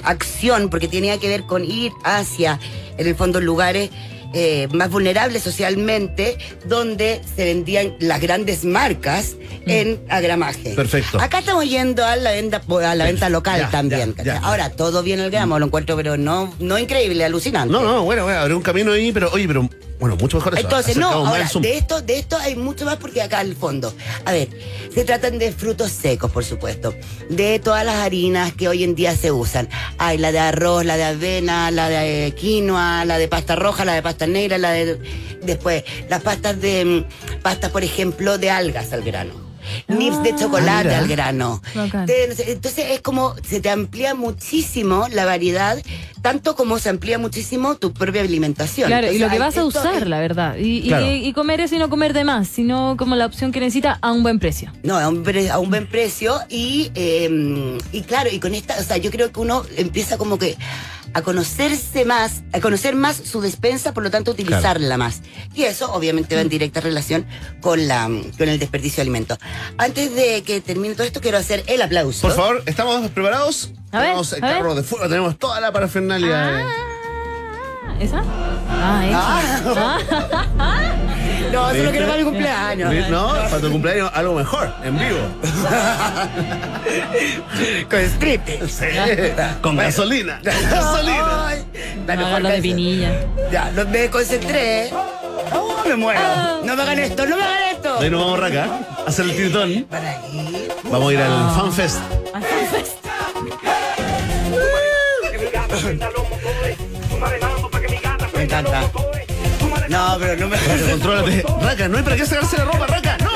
mm, acción, porque tenía que ver con ir hacia, en el fondo, lugares eh, más vulnerables socialmente, donde se vendían las grandes marcas en agramaje. Perfecto. Acá estamos yendo a la venta, a la venta local Ya, también. ya, ¿cachai? ya. Ahora, todo bien el gramo, lo encuentro, pero no, no increíble, alucinante. No, no, bueno, bueno, habrá un camino ahí, pero oye, pero bueno, mucho mejor eso. Entonces, no, ahora, de esto, de esto hay mucho más porque acá al fondo. A ver, se tratan de frutos secos, por supuesto. De todas las harinas que hoy en día se usan. Hay la de arroz, la de avena, la de quinoa, la de pasta roja, la de pasta negra, la de. Después, las pastas de. mm, Pastas, por ejemplo, de algas al grano. Nips de chocolate mira. al grano. Bacán. Entonces es como se te amplía muchísimo la variedad, tanto como se amplía muchísimo tu propia alimentación. Claro, y lo que vas a usar, es- la verdad. Y, y- Claro. y comer eso y no comer de más, sino como la opción que necesita a un buen precio. No, a un, pre- a un buen precio y, eh, y claro, y con esta, o sea, yo creo que uno empieza como que a conocerse más, a conocer más su despensa, por lo tanto utilizarla más. Y eso obviamente va en directa relación con, la, con el desperdicio de alimentos. Antes de que termine todo esto, quiero hacer el aplauso. Por favor, ¿estamos preparados? A ver, tenemos el a ver. carro de fuego, tenemos toda la parafernalia. Ah, ¿Esa? Ah, esa. Ah. No, eso lo quiero para mi ¿Viste? cumpleaños. No, para tu cumpleaños algo mejor, en vivo. Con script. Sí, con gasolina. Gasolina. Ay, la No, mejor lo de. Pinilla. Ya, no, me concentré. Oh, me muero. No me hagan esto, no me hagan esto. De nuevo vamos acá, a hacer el tiritón. Para ahí. Vamos a ir al FanFest. Me encanta. No, pero no me. Contrólate. Raca, no hay para qué sacarse la ropa, Raca. No,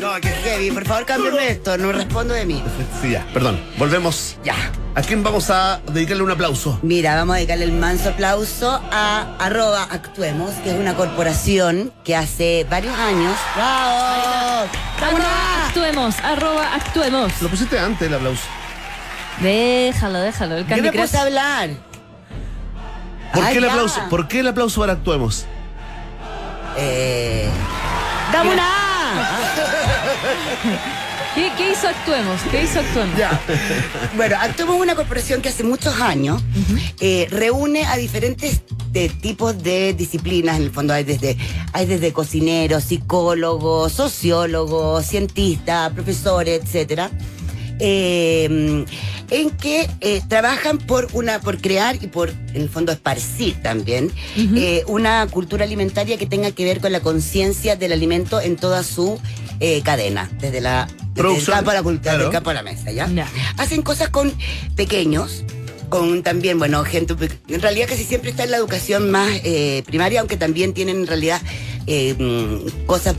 No, que heavy. Por favor, cámbiame esto. No respondo de mí. Sí, ya, perdón. Volvemos. Ya. ¿A quién vamos a dedicarle un aplauso? Mira, vamos a dedicarle el manso aplauso a arroba Actuemos, que es una corporación que hace varios años. ¡Bravo! Arroba actuemos, arroba actuemos. Lo pusiste antes el aplauso. Déjalo, déjalo. El Yo me puse a hablar. ¿Por Ay, qué el aplauso? ¿Por qué el aplauso para Actuemos? Eh, ¡Dame una A! ¿Qué, qué hizo actuemos? ¿Qué hizo actuemos? Ya. Bueno, Actuemos es una corporación que hace muchos años eh, reúne a diferentes de tipos de disciplinas. En el fondo hay desde, hay desde cocineros, psicólogos, sociólogos, cientistas, profesores, etcétera. eh, en que eh, trabajan por una por crear y por en el fondo esparcir también eh, una cultura alimentaria que tenga que ver con la conciencia del alimento en toda su eh, cadena desde la desde el Producción, campo a la cultura claro. del campo a la mesa ya hacen cosas con pequeños con también, bueno, gente, en realidad casi siempre está en la educación más eh, primaria, aunque también tienen en realidad eh, mm, cosas,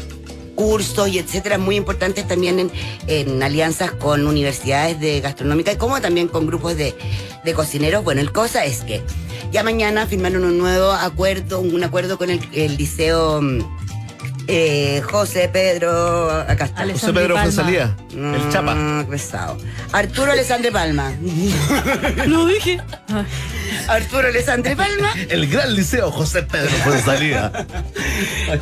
cursos y etcétera, muy importantes también en, alianzas con universidades de gastronómica, como también con grupos de, de cocineros. Bueno, el cosa es que ya mañana firmaron un nuevo acuerdo, un acuerdo con el, el liceo mm, eh, José Pedro, acá está. José Pedro Palma. Fonsalía, el Chapa. Mm, pesado. Arturo Alessandre Palma. Lo dije. Arturo Alessandre Palma. El gran liceo José Pedro Fonsalía.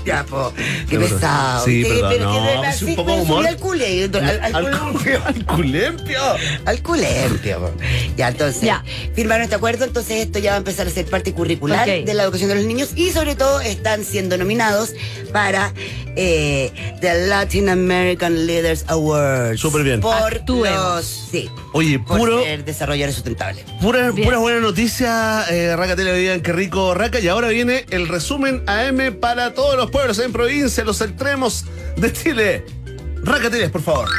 Ya, po. Qué No, pero- pesado. sí, Qué- perdón, pero no, que es un así, poco humor. Al culé. Al, al, Al cu- al culempio. al culempio. Ya, entonces, Ya. firmaron este acuerdo, entonces esto ya va a empezar a ser parte curricular de la educación de los niños y sobre todo están siendo nominados para eh, The Latin American Leaders Awards. Súper bien. Por Actuemos. los, sí, Oye, por puro, ser desarrolladores sustentables. pura, Bien. pura buena noticia, eh, Raca Tele, hoy día en Qué Rico Raca. Y ahora viene el resumen AM para todos los pueblos en provincia, los extremos de Chile. Raca Tele, por favor.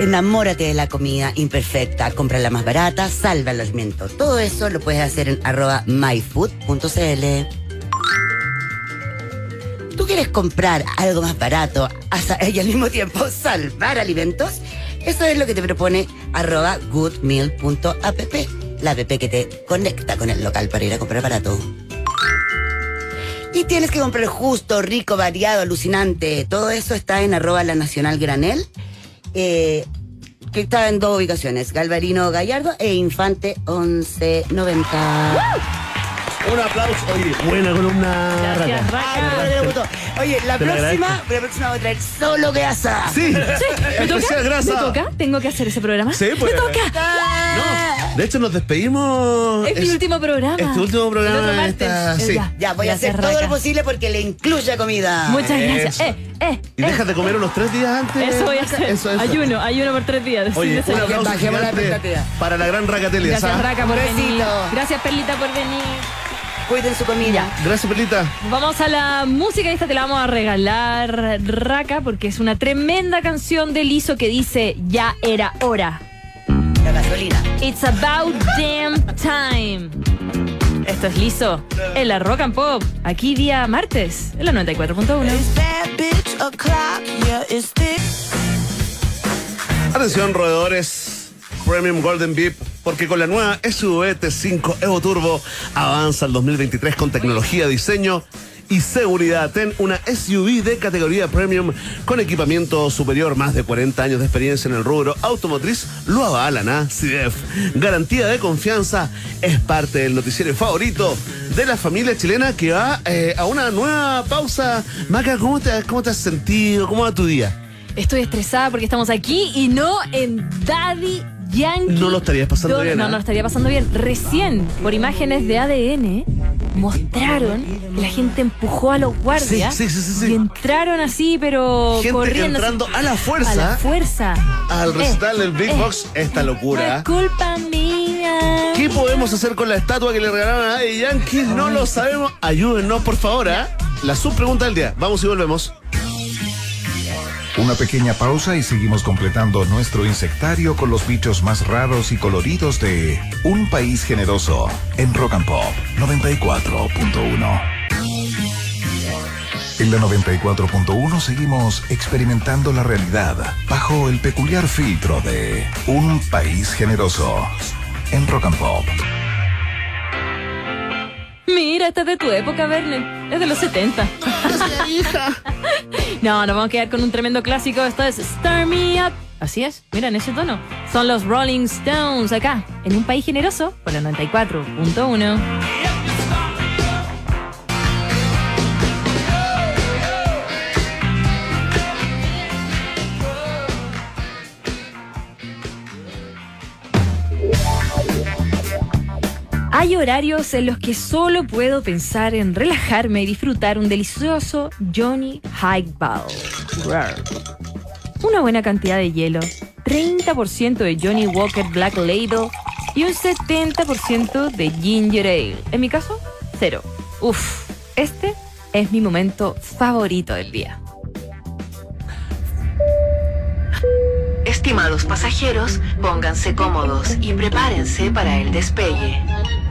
Enamórate de la comida imperfecta, compra la más barata, salva el alimento. Todo eso lo puedes hacer en arroba myfood.cl. ¿Tú quieres comprar algo más barato y al mismo tiempo salvar alimentos? Eso es lo que te propone arroba goodmeal.app, la app que te conecta con el local para ir a comprar barato. Y tienes que comprar justo, rico, variado, alucinante. Todo eso está en arroba la nacional granel, eh, que está en dos ubicaciones, Galvarino Gallardo e Infante 1190. Un aplauso. Oye, buena columna, Gracias, me gustó. Oye, la Te lo próxima, agradezco. la próxima voy a traer solo grasa. Sí, ¿Me especial toca? grasa. ¿Me toca? ¿Tengo que hacer ese programa? Sí, pues. ¡Me toca! No, de hecho nos despedimos. Es mi último programa. Es tu último programa. El otro martes. esta- sí. ya. Ya, voy a Gracias, hacer todo Raca. lo posible porque le incluya comida. Muchas gracias. Eso. Eh, eh, Y eh. dejas de comer unos tres días antes. Eso voy a hacer. Eso, eso. Ayuno, ayuno por tres días. Oye, Sí, un sí. aplauso Bajemos la gigante expectativa. para la gran Racatelia. Gracias, ¿sabes? Raca, por Besito. venir. Gracias, Perlita, por venir. Cuiden su comida. Gracias, Pelita. Vamos a la música, esta te la vamos a regalar, Raca, porque es una tremenda canción de Lizo que dice Ya era hora. La gasolina. It's about damn time. Esto es Lizo en la Rock and Pop, aquí día martes, en la 94.1. Atención, roedores Premium Golden Beep, porque con la nueva SUV T5 Evo Turbo avanza el 2023 con tecnología, diseño y seguridad. Ten una SUV de categoría Premium con equipamiento superior, más de 40 años de experiencia en el rubro automotriz, lo avalan a. Garantía de confianza es parte del noticiero favorito de la familia chilena que va eh, a una nueva pausa. Maca, ¿cómo te, ¿cómo te has sentido? ¿Cómo va tu día? Estoy estresada porque estamos aquí y no en Daddy Yankee. No lo estarías pasando Don- bien, No, ¿ah? no lo estaría pasando bien. Recién, por imágenes de ADN, mostraron que la gente empujó a los guardias. Sí, sí, sí. Y entraron así, pero Gente corriendo. entrando a la a fuerza la fuerza. al recital Eh, del Big eh, Box. Esta No locura. es culpa mía. ¿Qué podemos hacer con la estatua que le regalaron a Daddy Yankee? No lo sabemos. Ayúdennos, por favor. ¿ah? La subpregunta del día. Vamos y volvemos. Una pequeña pausa y seguimos completando nuestro insectario con los bichos más raros y coloridos de Un País Generoso en Rock and Pop 94.1. En la 94.1 seguimos experimentando la realidad bajo el peculiar filtro de Un País Generoso en Rock and Pop. Mira, esta es de tu época, Verne. Es de los 70. no, nos vamos a quedar con un tremendo clásico. Esto es Star Me Up. Así es, mira en ese tono. Son los Rolling Stones acá, en un país generoso, por la 94.1. Hay horarios en los que solo puedo pensar en relajarme y disfrutar un delicioso Johnny Highball. Una buena cantidad de hielo, 30% de Johnny Walker Black Label y un 70% de Ginger Ale. En mi caso, cero. Uf, este es mi momento favorito del día. Estimados pasajeros, pónganse cómodos y prepárense para el despegue.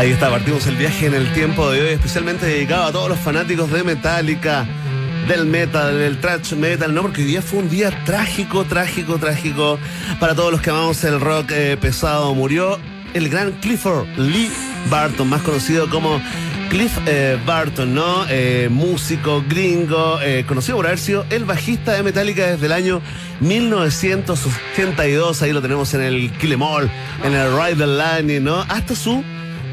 Ahí está, partimos el viaje en el tiempo de hoy, especialmente dedicado a todos los fanáticos de Metallica, del metal, del thrash metal, ¿no? Porque hoy día fue un día trágico, trágico, trágico para todos los que amamos el rock eh, pesado. Murió el gran Clifford Lee Barton, más conocido como Cliff eh, Barton, ¿no? Eh, músico, gringo, conocido por haber sido el bajista de Metallica desde el año 1982. Ahí lo tenemos en el Kill Em All, en el Ride the Lightning, ¿no? Hasta su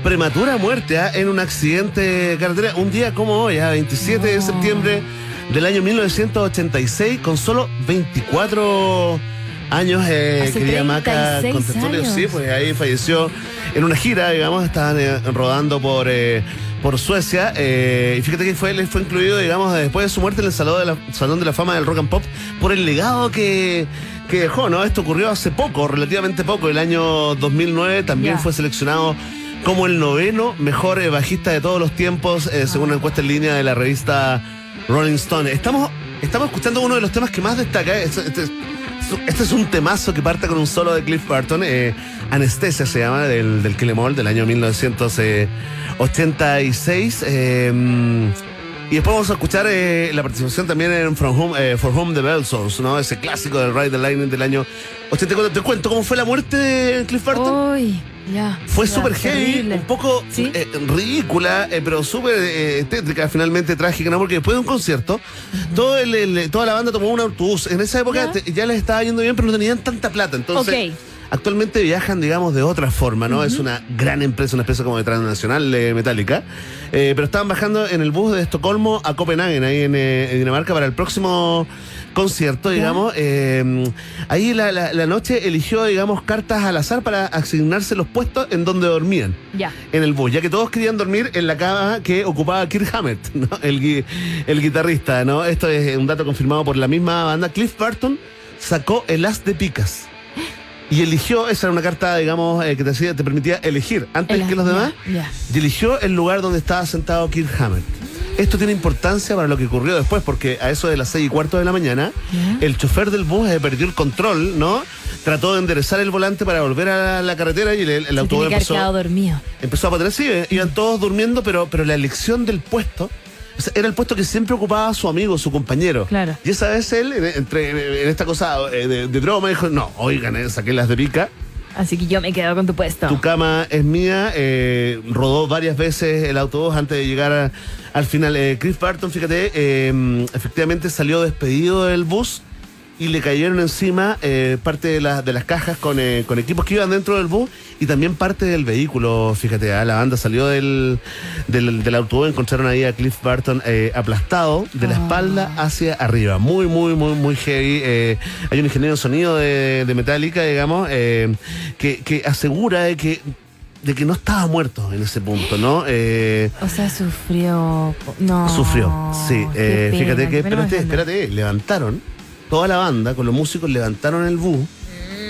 prematura muerte ¿ah? en un accidente de carretera. Un día como hoy, ¿ah? 27 de septiembre del año 1986, con solo 24 años, eh, querida Maca 36 Contestorio. Sí, pues ahí falleció en una gira, digamos, estaban eh, rodando por. eh, por Suecia, eh, y fíjate que fue, él fue incluido, digamos, después de su muerte en el Salón de la, Salón de la Fama del Rock and Pop por el legado que, que dejó, ¿no? Esto ocurrió hace poco, relativamente poco, el año 2009 también fue seleccionado como el noveno mejor eh, bajista de todos los tiempos, eh, según una encuesta en línea de la revista Rolling Stone. Estamos, estamos escuchando uno de los temas que más destaca. eh, Este, este- este es un temazo que parte con un solo de Cliff Barton, eh, Anestesia se llama, del, del Kill Em All, del año 1986. eh, y después vamos a escuchar la participación también en From Home, For Home the Bell Souls, ¿no? Ese clásico del Ride the Lightning del año 84. Te cuento cómo fue la muerte de Cliff Barton. Uy, Fue súper heavy, un poco ¿Sí? eh, ridícula, eh, pero súper eh, tétrica, finalmente trágica, ¿no? Porque después de un concierto, todo el- el- toda la banda tomó un autobús. En esa época Ya. te- ya les estaba yendo bien, pero no tenían tanta plata. Entonces, actualmente viajan, digamos, de otra forma, ¿no? Es una gran empresa, una empresa como de transnacional eh, metálica. Eh, pero estaban bajando en el bus de Estocolmo a Copenhague, ahí en, eh, en Dinamarca, para el próximo concierto, digamos. Eh, ahí la, la- la noche eligió, digamos, cartas al azar para asignarse los puestos en donde dormían Ya. en el bus, ya que todos querían dormir en la cama que ocupaba Kirk Hammett, ¿no? el, gui- el guitarrista, ¿no? Esto es un dato confirmado por la misma banda. Cliff Barton sacó el as de picas y eligió, esa era una carta, digamos, eh, que te, hacía- te permitía elegir antes El- que los demás, ya. y eligió el lugar donde estaba sentado Kirk Hammett. Esto tiene importancia para lo que ocurrió después, porque a eso de las seis y cuarto de la mañana, el chofer del bus eh, perdió el control, ¿no? Trató de enderezar el volante para volver a la carretera y el, el Se autobús empezó, dormido. empezó a patinar. Sí, eh, iban todos durmiendo, pero, pero la elección del puesto o sea, era el puesto que siempre ocupaba su amigo, su compañero. Claro. Y esa vez él, en, entre, en esta cosa eh, de, de broma, dijo, no, oigan, saqué las de pica. Así que yo me quedo con tu puesto. Tu cama es mía. eh, rodó varias veces el autobús antes de llegar al final. Eh, Chris Barton, fíjate, eh, efectivamente salió despedido del bus y le cayeron encima eh, parte de, la- de las cajas con, eh, con equipos que iban dentro del bus y también parte del vehículo. Fíjate, ah, la banda salió del, del, del autobús, encontraron ahí a Cliff Barton eh, aplastado de la espalda hacia arriba. Muy, muy, muy, muy heavy. Eh, hay un ingeniero de sonido de, de Metallica, digamos, que, que asegura de que de que no estaba muerto en ese punto, ¿no? Eh, O sea, sufrió. No. Sufrió, sí. Eh, fíjate que, espérate, espérate, levantaron, toda la banda con los músicos levantaron el bus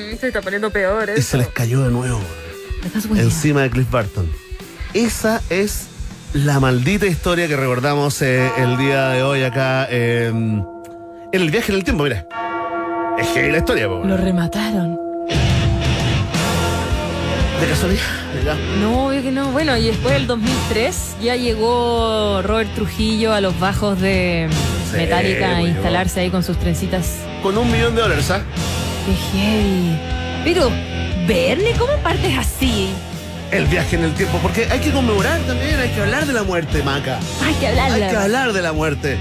grande. Se está poniendo peor y se les cayó de nuevo encima de Cliff Barton. Esa es la maldita historia que recordamos eh, el día de hoy acá eh, en el viaje en el tiempo, mira. Es que la historia, po. Lo remataron. de casualidad. No, obvio que no. Bueno, y después del 2003 ya llegó Robert Trujillo a los bajos de Sí, Metallica a pues, instalarse ahí con sus trencitas. Con un millón de dólares, ¿ah? Qué heavy. Pero, Verne, ¿cómo partes así? El viaje en el tiempo, porque hay que conmemorar también, hay que hablar de la muerte, Maca. Hay que hablarla. Hay que hablar de la muerte.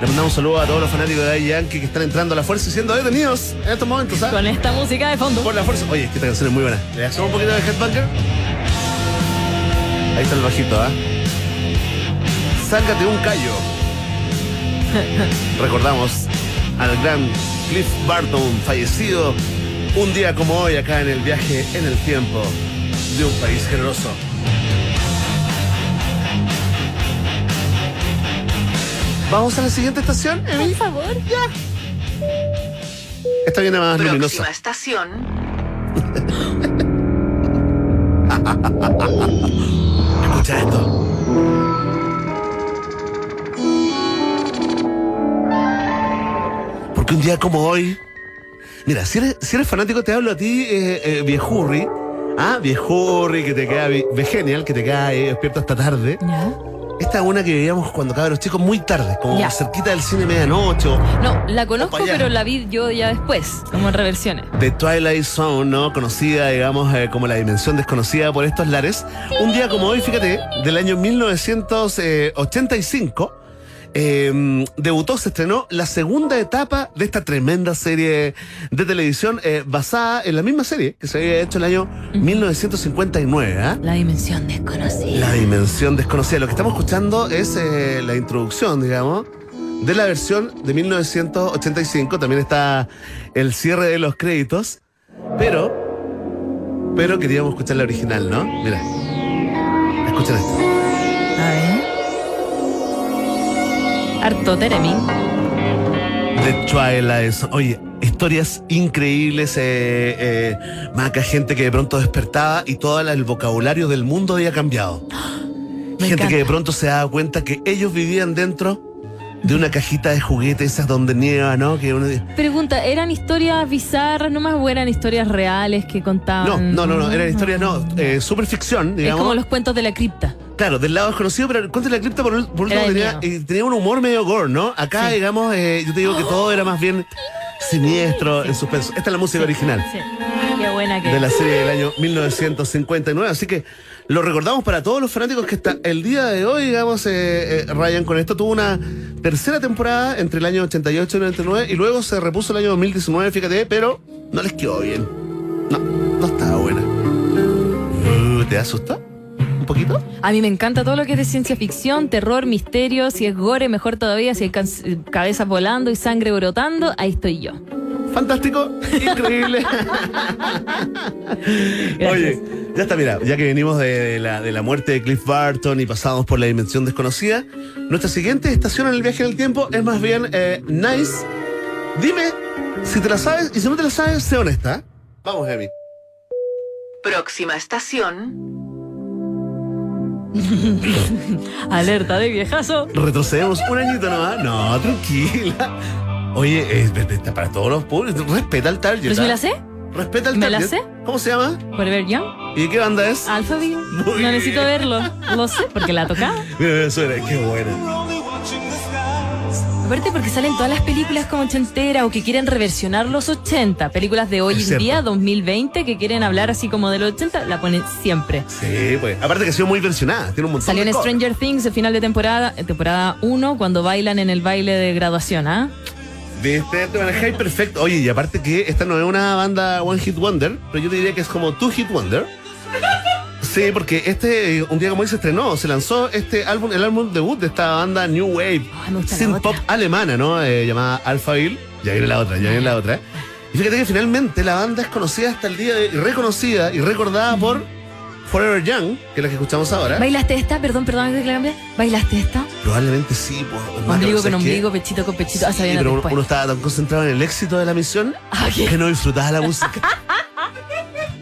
Le mandamos un saludo a todos los fanáticos de Daddy Yankee que están entrando a la fuerza y siendo detenidos en estos momentos, ¿sabes? Con esta música de fondo. Por la fuerza. Oye, es que esta canción es muy buena. ¿Le hacemos un poquito de headbanger? Ahí está el bajito, ¿ah? Sácate un callo. Recordamos al gran Cliff Barton, fallecido un día como hoy acá en el viaje en el tiempo de un país generoso. ¿Vamos a la siguiente estación, Emi? Por favor. Ya. Esta viene más Próxima luminosa. estación, Escucha esto. Porque un día como hoy. Mira, si eres, si eres fanático, te hablo a ti, eh, eh, viejurri. Ah, viejurri, que te queda vi- genial, que te queda eh, despierto hasta tarde. ¿Ya? Esta es una que veíamos cuando cabros chicos muy tarde, como Ya. cerquita del cine medianoche. No, la conozco, pero la vi yo ya después, como en reversiones. The Twilight Zone, ¿no? Conocida, digamos, eh, como la dimensión desconocida por estos lares. Un día como hoy, fíjate, del año 1985, eh, debutó, se estrenó la segunda etapa de esta tremenda serie de televisión eh, basada en la misma serie que se había hecho el año 1959, ¿ah? La dimensión desconocida. La dimensión desconocida. Lo que estamos escuchando es eh, la introducción, digamos, de la versión de 1985. También está el cierre de los créditos. Pero, pero queríamos escuchar la original, ¿no? Mira. Escuchen esto. A ver. Harto Teremin. The Twilight. Oye, historias increíbles. Eh, eh, maca, gente que de pronto despertaba y todo el vocabulario del mundo había cambiado. Me gente que de pronto se daba cuenta que ellos vivían dentro de una cajita de juguetes, esas donde nieva, ¿no? Que uno Pregunta, ¿eran historias bizarras nomás o eran historias reales que contaban? no, no, no, no, eran historias, no, eh, super ficción, Es digamos. como los cuentos de la cripta. Claro, del lado desconocido, pero el cuento de la cripta por, ul- por último tenía, eh, tenía un humor medio gore, ¿no? Acá, Sí. digamos, eh, yo te digo que todo era más bien siniestro, en suspenso. Esta es la música original. Sí. Qué buena que de la serie del año 1959. Así que lo recordamos para todos los fanáticos que hasta el día de hoy, digamos, eh, eh, Ryan con esto tuvo una tercera temporada entre el año 88 y 99 y luego se repuso el año 2019, fíjate, pero no les quedó bien. No, no estaba buena. Uh, ¿Te asustó? ¿Un poquito? A mí me encanta todo lo que es de ciencia ficción, terror, misterio. Si es gore, mejor todavía. Si hay cabezas volando y sangre brotando, ahí estoy yo. Fantástico, increíble. Oye, ya está, mira, ya que venimos de la, de la muerte de Cliff Barton y pasamos por la dimensión desconocida, nuestra siguiente estación en el viaje del tiempo es más bien eh, nice. Dime si te la sabes y si no te la sabes, sé honesta. Vamos, Emi. próxima estación, Alerta de viejazo. Retrocedemos un añito nomás. No, tranquila. Oye, es, para todos los públicos. Respeta el target. ¿Pero si me ¿ah? la sé? Respeta el ¿Me target. la sé? ¿Cómo se llama? Forever Young. ¿Y de qué banda es? Alphaville. No necesito verlo. Lo sé, porque la tocaba. Mira, mira, suena, qué buena. Aparte porque salen todas las películas como ochenteras o que quieren reversionar los 80. Películas de hoy en día, 2020, que quieren hablar así como de los 80, la ponen siempre. Sí, pues. Aparte que ha sido muy versionada. Tiene un montón Salió de en. Stranger Things, el final de temporada, eh, temporada 1, cuando bailan en el baile de graduación, ¿ah? Viste, te manejáis perfecto. Oye, y aparte que esta no es una banda One Hit Wonder, pero yo te diría que es como Two Hit Wonder. Sí, porque este, un día como hoy se estrenó, se lanzó este álbum, el álbum debut de esta banda New Wave, gusta la synth pop alemana, ¿no? Eh, llamada Alphaville. Ya viene la otra, ya viene la otra. Y fíjate que finalmente la banda es conocida hasta el día de, y reconocida y recordada por Forever Young, que es la que escuchamos ahora. ¿Bailaste esta? Perdón, perdón, que. ¿Bailaste esta? Probablemente sí, pues. Ombligo ¿sabes con ombligo, pechito con pechito. Ah, Sí, sabían pero uno, uno estaba tan concentrado en el éxito de la misión Ah, que no disfrutaba la música.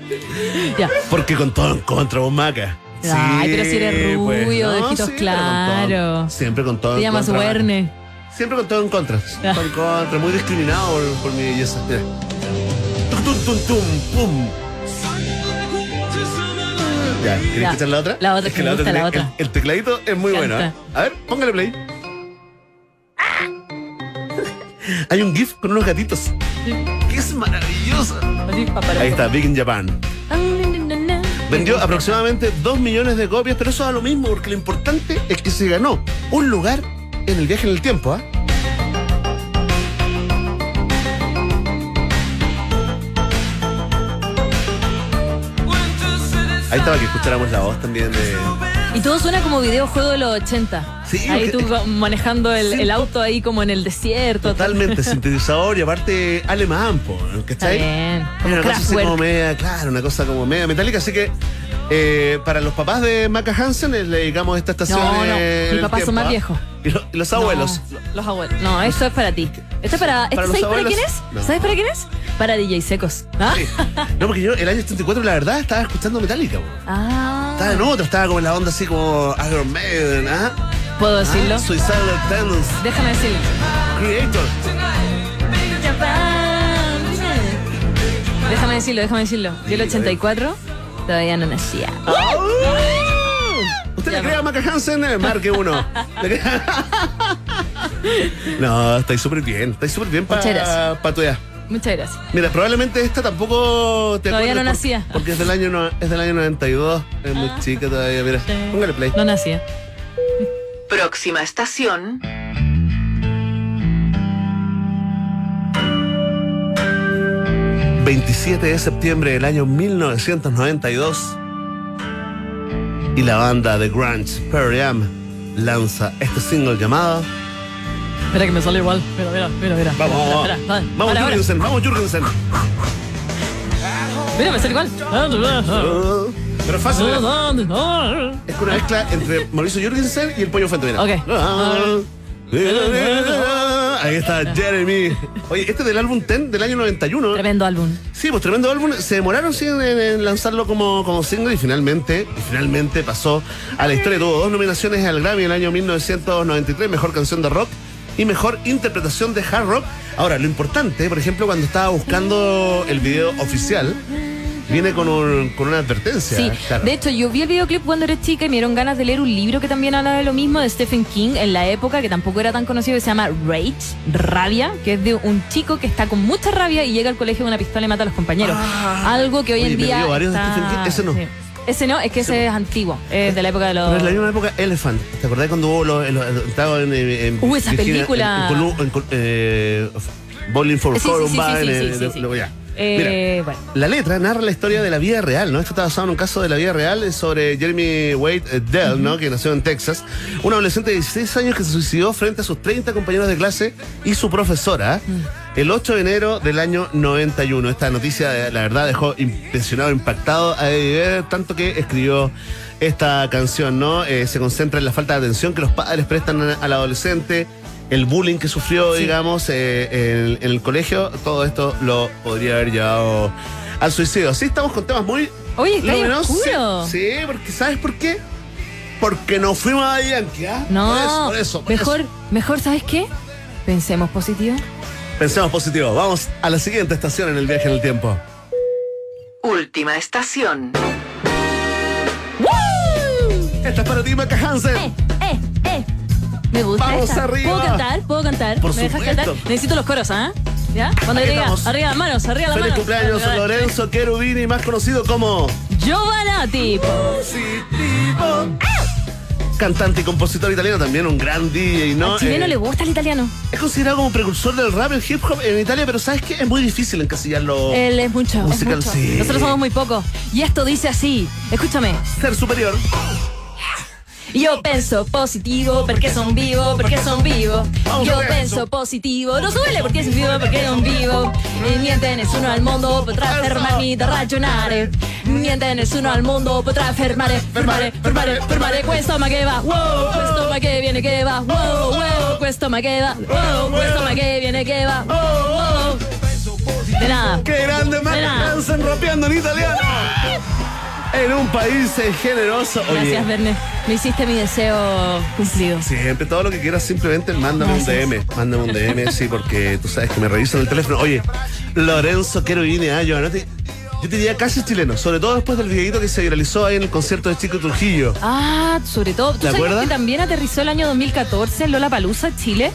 Ya. Porque con todo en contra, vos maca. Ay, pero si eres rubio, de ojitos pero con todo- claros. siempre con todo Te en llamas contra. Werner. Siempre con todo en contra. Ah. Todo en contra, muy discriminado por, por mi belleza. Mira. Tum, tum, tum, tum, pum. Ya, ¿querés Ya. escuchar la otra? La otra, Es que gusta tiene- la otra. El, el tecladito es muy bueno. ¿eh? A ver, póngale play. Hay un GIF con unos gatitos. Que es para- Ahí está, Big in Japan. Vendió aproximadamente 2 millones de copias, pero eso da lo mismo, porque lo importante es que se ganó un lugar en el viaje en el tiempo, ¿ah? Ahí estaba que escucháramos la voz también de. Y todo suena como videojuego de los 80. Sí, ahí tú manejando el, Sí, el auto ahí como en el desierto. Totalmente sintetizador y aparte alemán, po, Está ¿cachai? bien. Como una cosa así como media, claro, una cosa como media metálica, así que eh, para los papás de Maca Hansen le dedicamos esta estación. No, no, mis papás son más ¿ah? viejos. Y, lo- y los abuelos. No, los abuelos. No, esto es para ti. Esto es para. ¿esto ¿Para los ¿Sabes para quién es? No. ¿Sabes para quién es? Para DJ Secos. ¿Ah? Sí. No, porque yo el año 74, la verdad, estaba escuchando Metallica. Ah. Estaba en otro, estaba como en la onda así como Iron Maiden, ¿ah? ¿Puedo decirlo? Ah, Suicidal Tendency, Déjame decirlo. Creator. Déjame decirlo, déjame decirlo. Yo el 84 todavía no nacía. ¿Usted Ya le cree a Maca Hansen? Eh, Marque uno. No, estáis súper bien, estáis súper bien para tu edad. Muchas gracias. Mira, probablemente esta tampoco te Todavía no por- nacía. Porque es del año, no- es del año 92. Es muy Ah. chica todavía, mira. Póngale play. No nacía. Próxima estación. Mm. 27 de septiembre del año 1992. Y la banda de grunge Pearl Jam lanza este single llamado Espera que me sale igual. Mira, mira, mira, mira. Vamos, Espera, vamos, espera, vale, vamos. Jurgensen, vamos Jurgensen. Mira, me sale igual. Pero es fácil. Es una mezcla entre Mauricio Jurgensen y el pollo fuente. mira. Ok. Ah. Ahí está Jeremy. Oye, este es del álbum Ten del año 91. Tremendo álbum. Sí, pues tremendo álbum. Se demoraron sí, en, en lanzarlo como, como single y finalmente, y finalmente pasó a la historia. Tuvo dos nominaciones al Grammy en el año 1993, mejor canción de rock y mejor interpretación de hard rock. Ahora, lo importante, por ejemplo, cuando estaba buscando el video oficial, viene con, un- con una advertencia. Sí, claro. de hecho yo vi el videoclip cuando era chica y me dieron ganas de leer un libro que también habla de lo mismo de Stephen King en la época que tampoco era tan conocido que se llama Rage, Rabia, que es de un chico que está con mucha rabia y llega al colegio con una pistola y mata a los compañeros. Algo que hoy Ah. Oye, en día varios de Stephen King. Ese no. sí. Ese no, es que ese es antiguo, es de la época de los Pero es la misma época Elephant. ¿Te acordás cuando hubo los, los- estaba en, en Uh, esa Virginia, película. En, en en eh, Bowling for Sí, sí, sí, sí, Columbine. Eh. Eh, Mira, bueno. La letra narra la historia de la vida real, ¿no? Esto está basado en un caso de la vida real sobre Jeremy Wade eh, Dell, ¿no? Que nació en Texas. Un adolescente de 16 años que se suicidó frente a sus 30 compañeros de clase y su profesora el 8 de enero del año 91. Esta noticia, eh, la verdad, dejó impresionado, impactado a Eddie tanto que escribió esta canción, ¿no? Eh, se concentra en la falta de atención que los padres prestan al adolescente, el bullying que sufrió, digamos, eh, en, en el colegio. Todo esto lo podría haber llevado al suicidio. Sí, estamos con temas muy Oye, está ahí luminosos. oscuro. Sí, sí, porque ¿sabes por qué? Porque nos fuimos a Yankee, ¿ah? No, Por eso, por eso. por mejor, eso. mejor, ¿sabes qué? Pensemos positivo. Pensemos positivo. Vamos a la siguiente estación en el viaje en el tiempo. Última estación. Esta es para ti, Maca Hansen. Eh. Me gusta Vamos esta. arriba. ¿Puedo cantar? ¿Puedo cantar? Por ¿Me dejas cantar? Necesito los coros, ¿ah? ¿Ya? Cuando estamos. arriba, manos, arriba las Feliz manos. cumpleaños. Lorenzo Cherubini, más conocido como Giovanati. Positivo. Cantante y compositor italiano, también un gran DJ, ¿no? Al chileno Eh, le gusta el italiano. Es considerado como precursor del rap y el hip hop en Italia, pero ¿sabes qué? Es muy difícil encasillarlo. Él es mucho, es musical, mucho. sí. Nosotros somos muy pocos. Y esto dice así. Escúchame. Ser superior. Yo penso positivo perché son vivo, perché son vivo. Io penso positivo, non suele perché sono vivo, perché non vivo. E niente, nessuno al mondo potrà fermarmi da ragionare. Niente, nessuno al mondo potrà fermare, fermare, fermare, fermare questo ma che va. Wow, questo ma che viene che va. Wow, wow, questo ma che va. Wow, questo ma che viene che va. Wow, wow. De nada. ¡Qué grande Mira. Hansen rapeando en italiano! En un país generoso. Oye, Gracias, Verne. Me hiciste mi deseo cumplido. Siempre, todo lo que quieras, simplemente mándame un. DM. Mándame un DM, sí, porque tú sabes que me revisan el teléfono. Oye, Lorenzo Cherubini, ah, Giovanotti, yo te diría casi chileno, sobre todo después del videito que se viralizó ahí en el concierto de Chico Trujillo. Ah, sobre todo. ¿Tú ¿Te sabes acuerdas? que también aterrizó el año 2014 en Lola Palusa, Chile?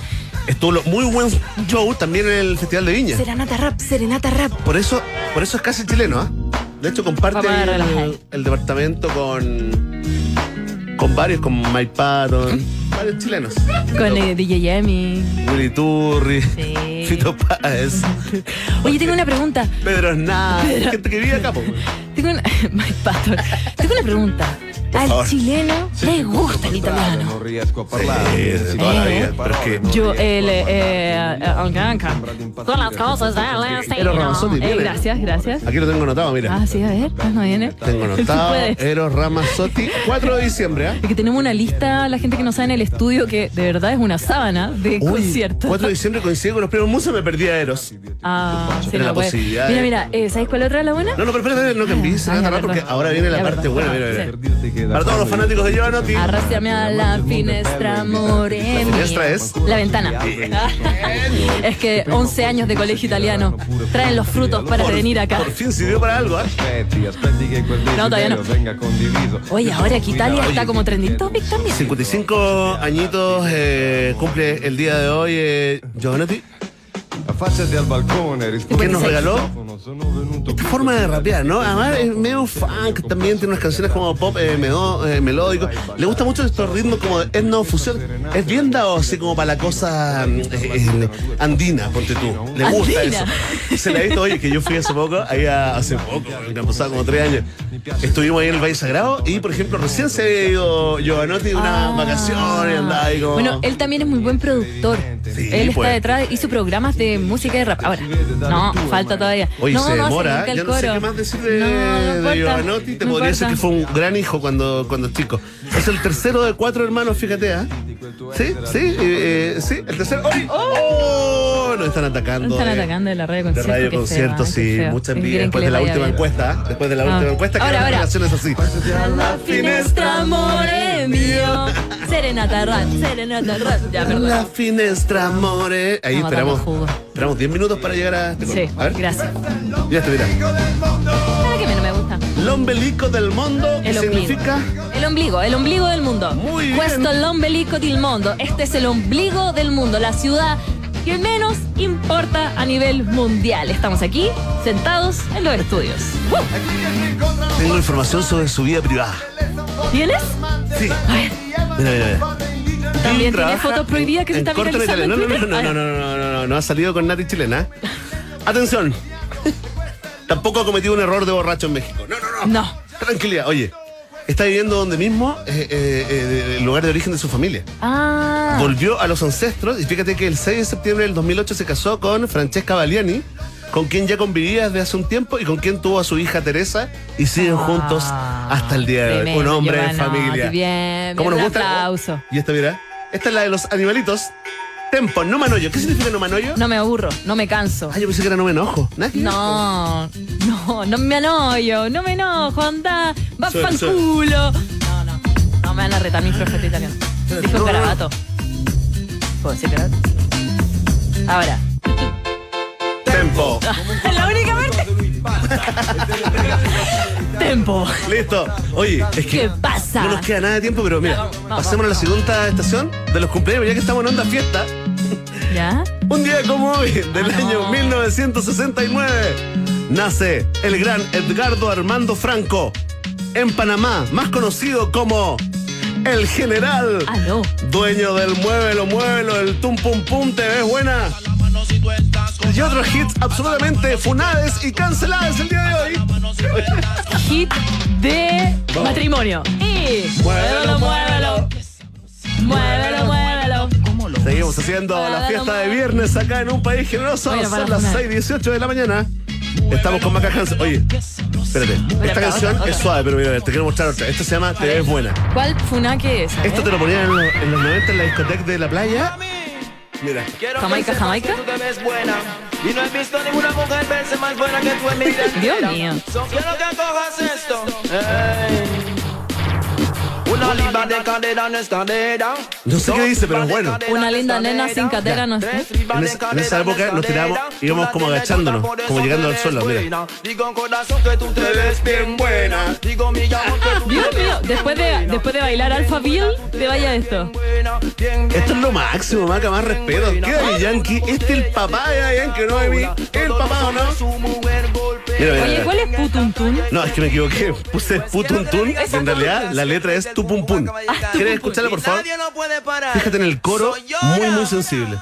Estuvo lo- muy buen show también en el Festival de Viña. Serenata Rap, Serenata Rap. Por eso, por eso es casi chileno, ¿ah? De hecho, comparte el, el departamento con, con varios, con Mike Patton, varios chilenos. Con eh, DJ Yemi. Willy Turri, Sí. Fito Páez, Oye, tengo una pregunta. Pedro Aznar, gente que vive acá, po. Tengo una. Mike Patton. Tengo una pregunta. Al favor. chileno le gusta el italiano. Non riesco a Sí, de toda la vida, pero es que... Yo, el, eh, eh. Son las cosas del. Eros Ramazzotti Eh, viene. gracias, gracias. Aquí lo tengo anotado, mira. Ah, sí, a ver, no viene. Tengo anotado puedes. Eros Ramazzotti, 4 de diciembre, ¿ah? Es que tenemos una lista, la gente que no sabe en el estudio, que de verdad es una sábana de Uy, conciertos. 4 de diciembre coincide con los premios Musa, me perdí a Eros. Ah, sí, Era no la puede. posibilidad Mira, de- mira, eh, ¿sabéis cuál otra es la buena? No, no, pero espérate, no cambies, Ah, porque perdón. ahora viene la Ya, parte perdón. buena, mira, mira. Para todos los fanáticos de Giovanotti. Arrástrame a la finestra, amore La finestra es- La ventana. es que 11 años de colegio italiano traen los frutos para Por- venir acá. Por fin sirvió para algo, ¿ah? Che quel todavía no. Oye, ahora que Italia está como trending topic también. 55 añitos eh, cumple el día de hoy eh, Giovanotti. ¿Qué nos al regaló? Esta forma de rapear, ¿no? Además es medio funk, también tiene unas canciones como pop eh, medo- eh, melódico. Le gusta mucho estos ritmos como de etnofusión. Es bien dado así como para la cosa eh, eh, andina, ponte tú. Le gusta Andina. eso. Se le ha visto, oye, que yo fui hace poco, ahí a- hace poco, que han pasado como tres años. Estuvimos ahí en el Valle Sagrado y, por ejemplo, recién se había ido Giovanotti de unas Ah. vacaciones, andaba ahí como... Bueno, él también es muy buen productor. Sí, él está pues. detrás, hizo programas de música y rap. Ahora, no, falta todavía. Oye, no, se no, demora, se ¿eh? yo no sé qué más decir de, No, no de importa, Giovanotti. Te no podría decir que fue un gran hijo cuando, cuando chico. Es el tercero de cuatro hermanos, fíjate, ¿ah? Sí, sí, eh, eh, sí, el tercero. ¡Ay! ¡Oh! Nos están atacando. Están eh, atacando de la radio De concierto. radio qué feo, concierto, ¿eh? sí, mucha ¿Qué envidia. Después de la última encuesta, después de la Ah. última encuesta, que Ahora, ahora. relaciones así. La finestra, amore mio. Serenata rap, serenata rap. Ya, La perdón. finestra, amore. Ahí Estamos esperamos. dando jugo. Esperamos 10 minutos para llegar a este Sí. A ver. gracias. Ya está, mira. ¿Sabes qué a mí no me gusta? L'ombelico del mundo, que El ombligo. significa El ombligo, el ombligo del mundo. Muy bien. Questo l'ombelico del mundo. Este es el ombligo del mundo, la ciudad que menos importa a nivel mundial. Estamos aquí, sentados en los estudios. ¡Uh! tengo información sobre su vida privada. ¿Tienes? Sí. A ver, Mira, mira, mira. También tiene fotos prohibidas que se están viralizando en. No, no, no, no, no, no, no, no, no ha salido con Nati chilena. Atención. Tampoco ha cometido un error de borracho en México. No, no, no. No. Tranquilidad. Oye, está viviendo donde mismo, eh, eh, eh, el lugar de origen de su familia. Ah. Volvió a los ancestros y fíjate que el 6 de septiembre del 2008 se casó con Francesca Baliani, con quien ya convivía desde hace un tiempo y con quien tuvo a su hija Teresa y siguen juntos hasta el día de hoy. Ah, Un hombre de familia. Bien, ¿Cómo bien, nos un gusta? aplauso. Y esta, mira. Esta es la de los animalitos. Tempo, no manoyo. ¿Qué significa no manoyo? No me aburro, no me canso. Ah, yo pensé que era no me enojo. Nada. No, no, no me enojo, no me enojo, anda, va Soy- pa'l culo. No, no, no me van a retar mi profeta italiano. Dijo un garabato. ¿Puedo decir garabato? Ahora. Tempo. Es la única parte. Tempo. Listo. Oye, es que ¿Qué pasa? no nos queda nada de tiempo, pero mira, Vamos, vamos. pasemos a la segunda estación de los cumpleaños, ya que estamos en onda fiesta. ¿Ya? Un día como hoy, del Ah, año no. 1969, nace el gran Edgardo Armando Franco en Panamá, más conocido como el General. Ah, no. Dueño del muévelo, muévelo, el tum pum pum, te ves buena. Y otros hits absolutamente funades y canceladas el día de hoy. Hit de matrimonio. Y. Muévelo, muévelo. Muévelo, muévelo. Seguimos haciendo la fiesta de viernes acá en un país generoso. Bueno, Son las funar. 6:18 de la mañana. Estamos con Maca Hansen. Oye, espérate. Esta canción otra, es suave, pero mira, te quiero mostrar otra. Esta se llama Te ves buena. ¿Cuál funaque es? Esto te lo ponían en, los- en los 90 en la discoteca de la playa. Mira. Jamaica, Jamaica. Tú te ves buena. Y no he visto ninguna mujer verse más buena que tú en mi vida. Dios mío. Quiero que cojas esto. Ey. Una linda de cadera no es cadera. No sé qué dice, pero es bueno. Una linda nena sin cadera no está. En, esa- en esa época nos tirábamos, íbamos como agachándonos, como llegando al suelo, mira. Digo corazón que tú te ves bien buena. Digo mi amor que tú Dios mío, después de, después de bailar Alphaville, te vaya esto. Esto es lo máximo, Maca, más respeto. ¿Qué de Yankee? Este es el papá de Yankee, no de mí. ¿El papá o no? Mira, mira, Oye, mira. ¿cuál es Putuntun? No, es que me equivoqué. Puse putuntun. y En realidad, la letra es tu pum pum. ¿Quieres escucharla, por favor? Fíjate en el coro, muy, muy sensible.